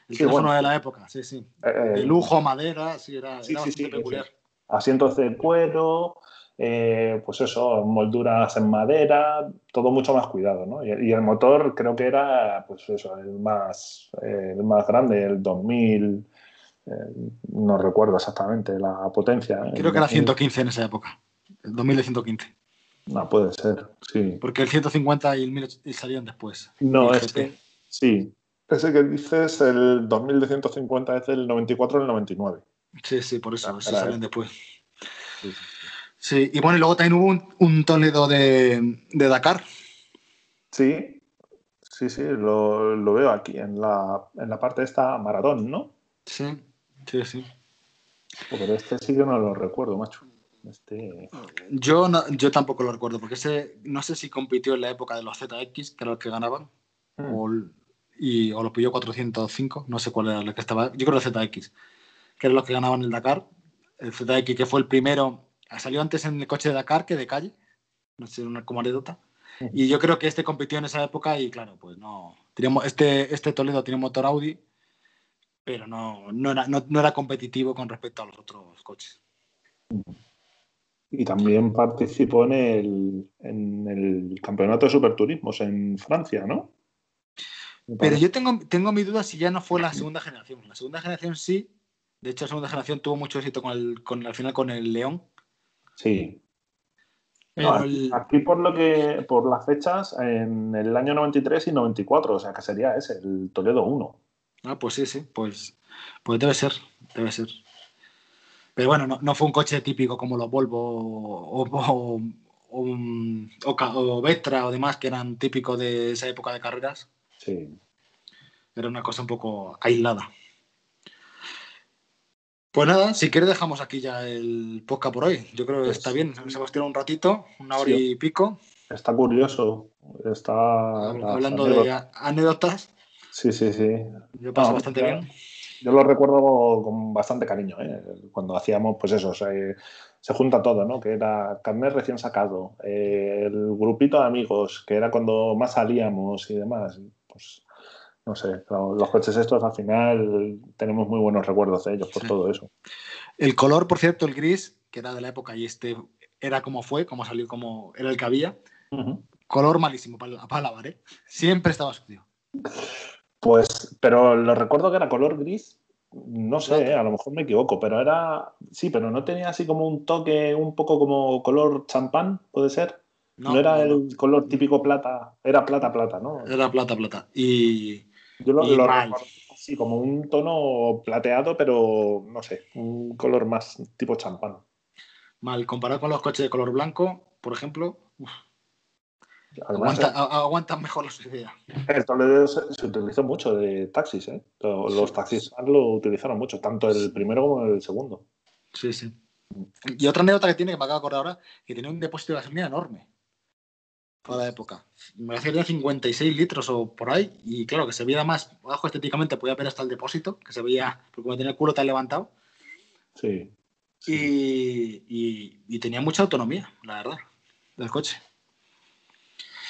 El Sí, teléfono bueno. de la época, sí, sí. eh, De lujo, madera, sí, era, Sí, era sí, peculiar. asientos de cuero, eh, pues eso, molduras en madera, todo mucho más cuidado, ¿no? Y, y el motor creo que era, pues eso, el más, eh, el más grande, el 2000, eh, no recuerdo exactamente la potencia. ¿eh? Creo que era El 2000, 115 en esa época. El 2000 de 115. No, puede ser, sí. Porque el 150 y el 1000 salían después. No, es que, sí. Ese que dices, el 2000 de 150 es del 94 al 99. Sí, sí, por eso. Ah, era salen después. Sí, sí, Sí, y bueno, y luego también hubo un, un Toledo de, de Dakar. Sí, sí, sí, lo, lo veo aquí en la, en la parte esta maratón, ¿no? Sí, sí, sí. Pero este sí que no lo recuerdo, macho. Este... Yo, no- yo tampoco lo recuerdo, porque ese no sé si compitió en la época de los ZX, que eran los que ganaban, Mm. o, y, o lo pilló 405, no sé cuál era el que estaba. Yo creo el ZX, que eran los que ganaban el Dakar. El ZX, que fue el primero, salió antes en el coche de Dakar que de calle, no sé, una, como anécdota. Y yo creo que este compitió en esa época y claro, pues no. Teníamos, este, este Toledo tiene motor Audi, pero no, no, era, no, no era competitivo con respecto a los otros coches. Y también participó en el, en el campeonato de superturismos en Francia, ¿no? Pero yo tengo, tengo mi duda si ya no fue la segunda generación. La segunda generación sí. De hecho, la segunda generación tuvo mucho éxito con el, con, al final con el León. Sí. Pero No, el- Aquí por lo que, por las fechas, en el año 93 y 94, o sea que sería ese, el Toledo 1. Ah, pues sí, sí. Pues, pues debe ser. Debe ser. Pero bueno, no, no fue un coche típico como los Volvo o, o, o, o Ca- o Vectra o demás que eran típicos de esa época de carreras. Sí. Era una cosa un poco aislada. Pues nada, si quieres dejamos aquí ya el podcast por hoy. Yo creo que Pues- está bien. Nos hemos tirado un ratito, una hora Sí. y pico, Está curioso. Está. hablando de anécdotas. Sí, sí, sí. Yo paso No, bastante ya- bien. Yo lo recuerdo con bastante cariño, ¿eh? cuando hacíamos, pues eso, se, se junta todo, ¿no? Que era carnet recién sacado, eh, el grupito de amigos, que era cuando más salíamos y demás. Pues no sé, lo- los coches estos al final tenemos muy buenos recuerdos de ellos por Sí. todo eso. El color, por cierto, el gris, que era de la época y este era como fue, como salió, como era el que había. Color malísimo para, para lavar, ¿eh? Siempre estaba sucio. Pues, pero lo recuerdo que era color gris. No sé, eh, a lo mejor me equivoco, pero era. Sí, pero no tenía así como un toque un poco como color champán, ¿puede ser? No, era no, el color típico plata, era plata, plata, ¿no? Era plata, plata. Y Yo lo, y lo así como un tono plateado, pero no sé, un color más tipo champán. mal, comparado con los coches de color blanco, por ejemplo, uf, Además, aguanta- a- aguantan mejor la suciedad. el Toledo se, se utilizó mucho de taxis, ¿eh? Lo- Los taxis lo utilizaron mucho, tanto el primero como el segundo. Sí, sí. Y otra anécdota que tiene, que me acabo de acordar ahora, que tenía un depósito de gasolina enorme. Para la época. Me que tenía 56 litros o por ahí. Y claro, que se veía más abajo estéticamente, podía ver hasta el depósito, que se veía, porque como tenía el culo tan levantado. Sí. Y, y- y tenía mucha autonomía, la verdad, del coche.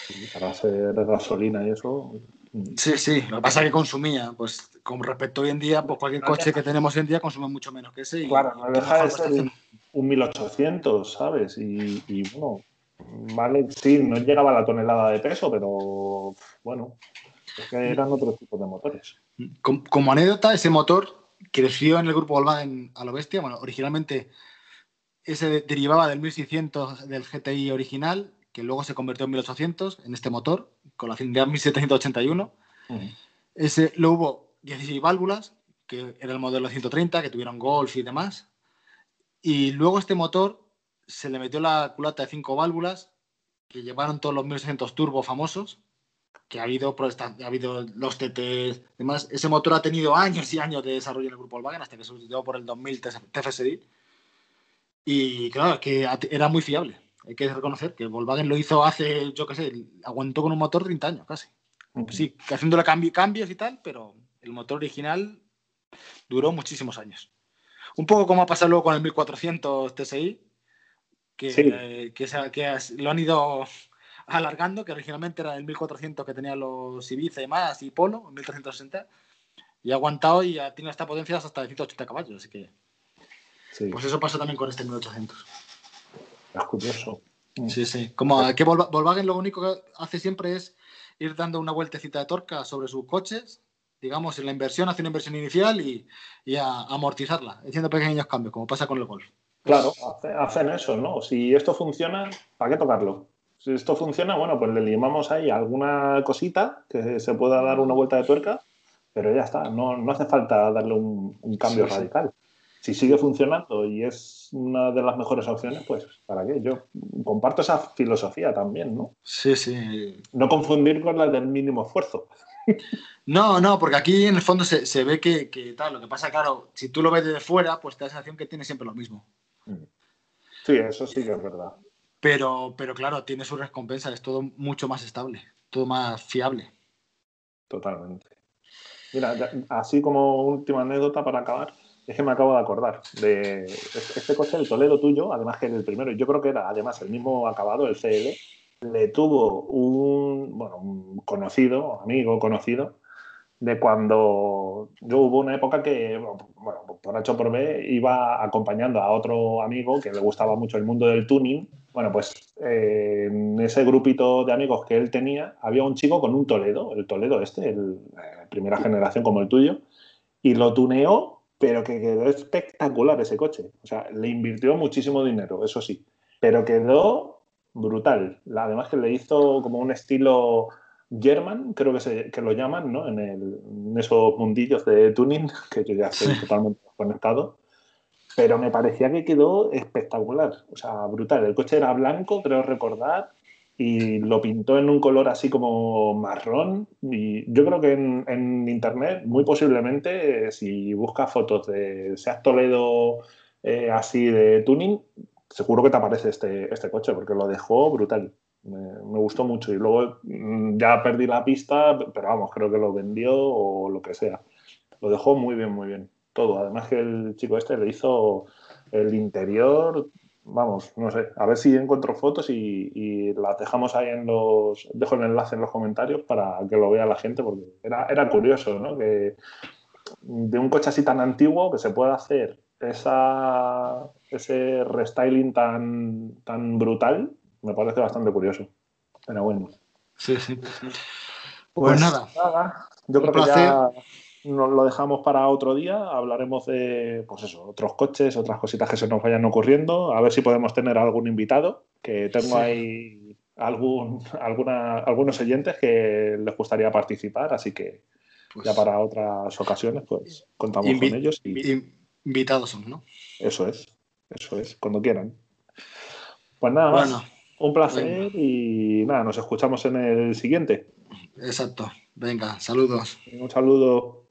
sí, Para ser gasolina y eso. mm, Sí, sí. Lo que pasa es que consumía, pues con respecto a hoy en día, pues cualquier coche que tenemos hoy en día consume mucho menos que ese. Y, Claro, no deja de ser un, un 1800, ¿sabes? Y, y, bueno, vale, sí, no llegaba a la tonelada de peso, pero bueno, es que eran otros tipos de motores. Com- Como anécdota, ese motor creció en el grupo Volkswagen a lo bestia. Bueno, originalmente ese de- derivaba del 1600 del GTI original, que luego se convirtió en 1800 en este motor, con la cilindrada 1781. Ese lo hubo 16 válvulas, que era el modelo 130, que tuvieron Golf y demás. Y luego este motor se le metió la culata de 5 válvulas, que llevaron todos los 1800 turbo famosos, que ha habido, ha habido los TT, demás. Ese motor ha tenido años y años de desarrollo en el grupo Volkswagen hasta que se sustituyó por el 2000 TFSI. Y claro, que era muy fiable. Hay que reconocer que Volkswagen lo hizo hace, yo qué sé, aguantó con un motor 30 años casi. Sí, haciéndole cambi- cambios y tal, pero el motor original duró muchísimos años. Un poco como ha pasado luego con el 1400 TSI, que, Sí. eh, que, se- que as- lo han ido alargando, que originalmente era el 1400 que tenían los Ibiza y más, y Polo, 1360, y ha aguantado y ha tenido esta potencia hasta de 180 caballos. Así que, Sí, pues eso pasa también con este 1800. es curioso. Sí, sí. Como que Volkswagen lo único que hace siempre es ir dando una vueltecita de torca sobre sus coches, digamos, en la inversión, hace una inversión inicial y, y a, amortizarla, haciendo pequeños cambios, como pasa con el Golf. Claro, hace- hacen eso, ¿no? Si esto funciona, ¿para qué tocarlo? Si esto funciona, bueno, pues le limamos ahí alguna cosita que se pueda dar una vuelta de tuerca, pero ya está, no, no hace falta darle un, un cambio Sí, sí. radical. Si sigue funcionando y es una de las mejores opciones, pues ¿para qué? Yo comparto esa filosofía también, ¿no? Sí, sí. No confundir con la del mínimo esfuerzo. No, no, porque aquí en el fondo se, se ve que, que tal, lo que pasa, claro, si tú lo ves desde fuera, pues te da la sensación que tiene siempre lo mismo. Sí, eso sí que es verdad. Pero, pero claro, tiene su recompensa, es todo mucho más estable, todo más fiable. Totalmente. Mira, ya- así como última anécdota para acabar, es que me acabo de acordar de este este coche, el Toledo tuyo, además que el primero, yo creo que era además el mismo acabado, el CL, le tuvo un, bueno, un conocido, amigo conocido, de cuando yo hubo una época que, bueno, por H por B, iba acompañando a otro amigo que le gustaba mucho el mundo del tuning. Bueno, pues en ese grupito de amigos que él tenía, había un chico con un Toledo, el Toledo este, el, eh, primera generación como el tuyo, y lo tuneó, pero que quedó espectacular ese coche. O sea, le invirtió muchísimo dinero, eso sí, pero quedó brutal. Además que le hizo como un estilo German, creo que, se, que lo llaman, ¿no? En, el- en esos mundillos de tuning, que yo ya estoy totalmente conectado. Pero me parecía que quedó espectacular, o sea, brutal. El coche era blanco, creo recordar, y lo pintó en un color así como marrón. Y yo creo que en, en internet, muy posiblemente, eh, si buscas fotos de Seat Toledo eh, así de tuning, seguro que te aparece este, este coche, porque lo dejó brutal. Me, me gustó mucho. Y luego mm, ya perdí la pista, pero vamos, creo que lo vendió o lo que sea. Lo dejó muy bien, muy bien. Todo. Además que el chico este le hizo el interior, vamos, no sé, a ver si encuentro fotos y, y las dejamos ahí en los, dejo el enlace en los comentarios para que lo vea la gente, porque era, era curioso, ¿no? Que de un coche así tan antiguo que se pueda hacer esa, ese restyling tan, tan brutal, me parece bastante curioso. Pero bueno. Sí, sí. Pues, nada, Yo Un creo que ya nos lo dejamos para otro día. Hablaremos de, pues eso, otros coches, otras cositas que se nos vayan ocurriendo. A ver si podemos tener algún invitado, que tengo Sí. ahí algún, alguna, algunos oyentes que les gustaría participar, así que pues, ya para otras ocasiones, pues contamos con ellos y invitados son, ¿no? eso es, eso es, cuando quieran. Pues nada más, Bueno, un placer y nada, nos escuchamos en el siguiente. exacto. Venga, saludos. Un saludo.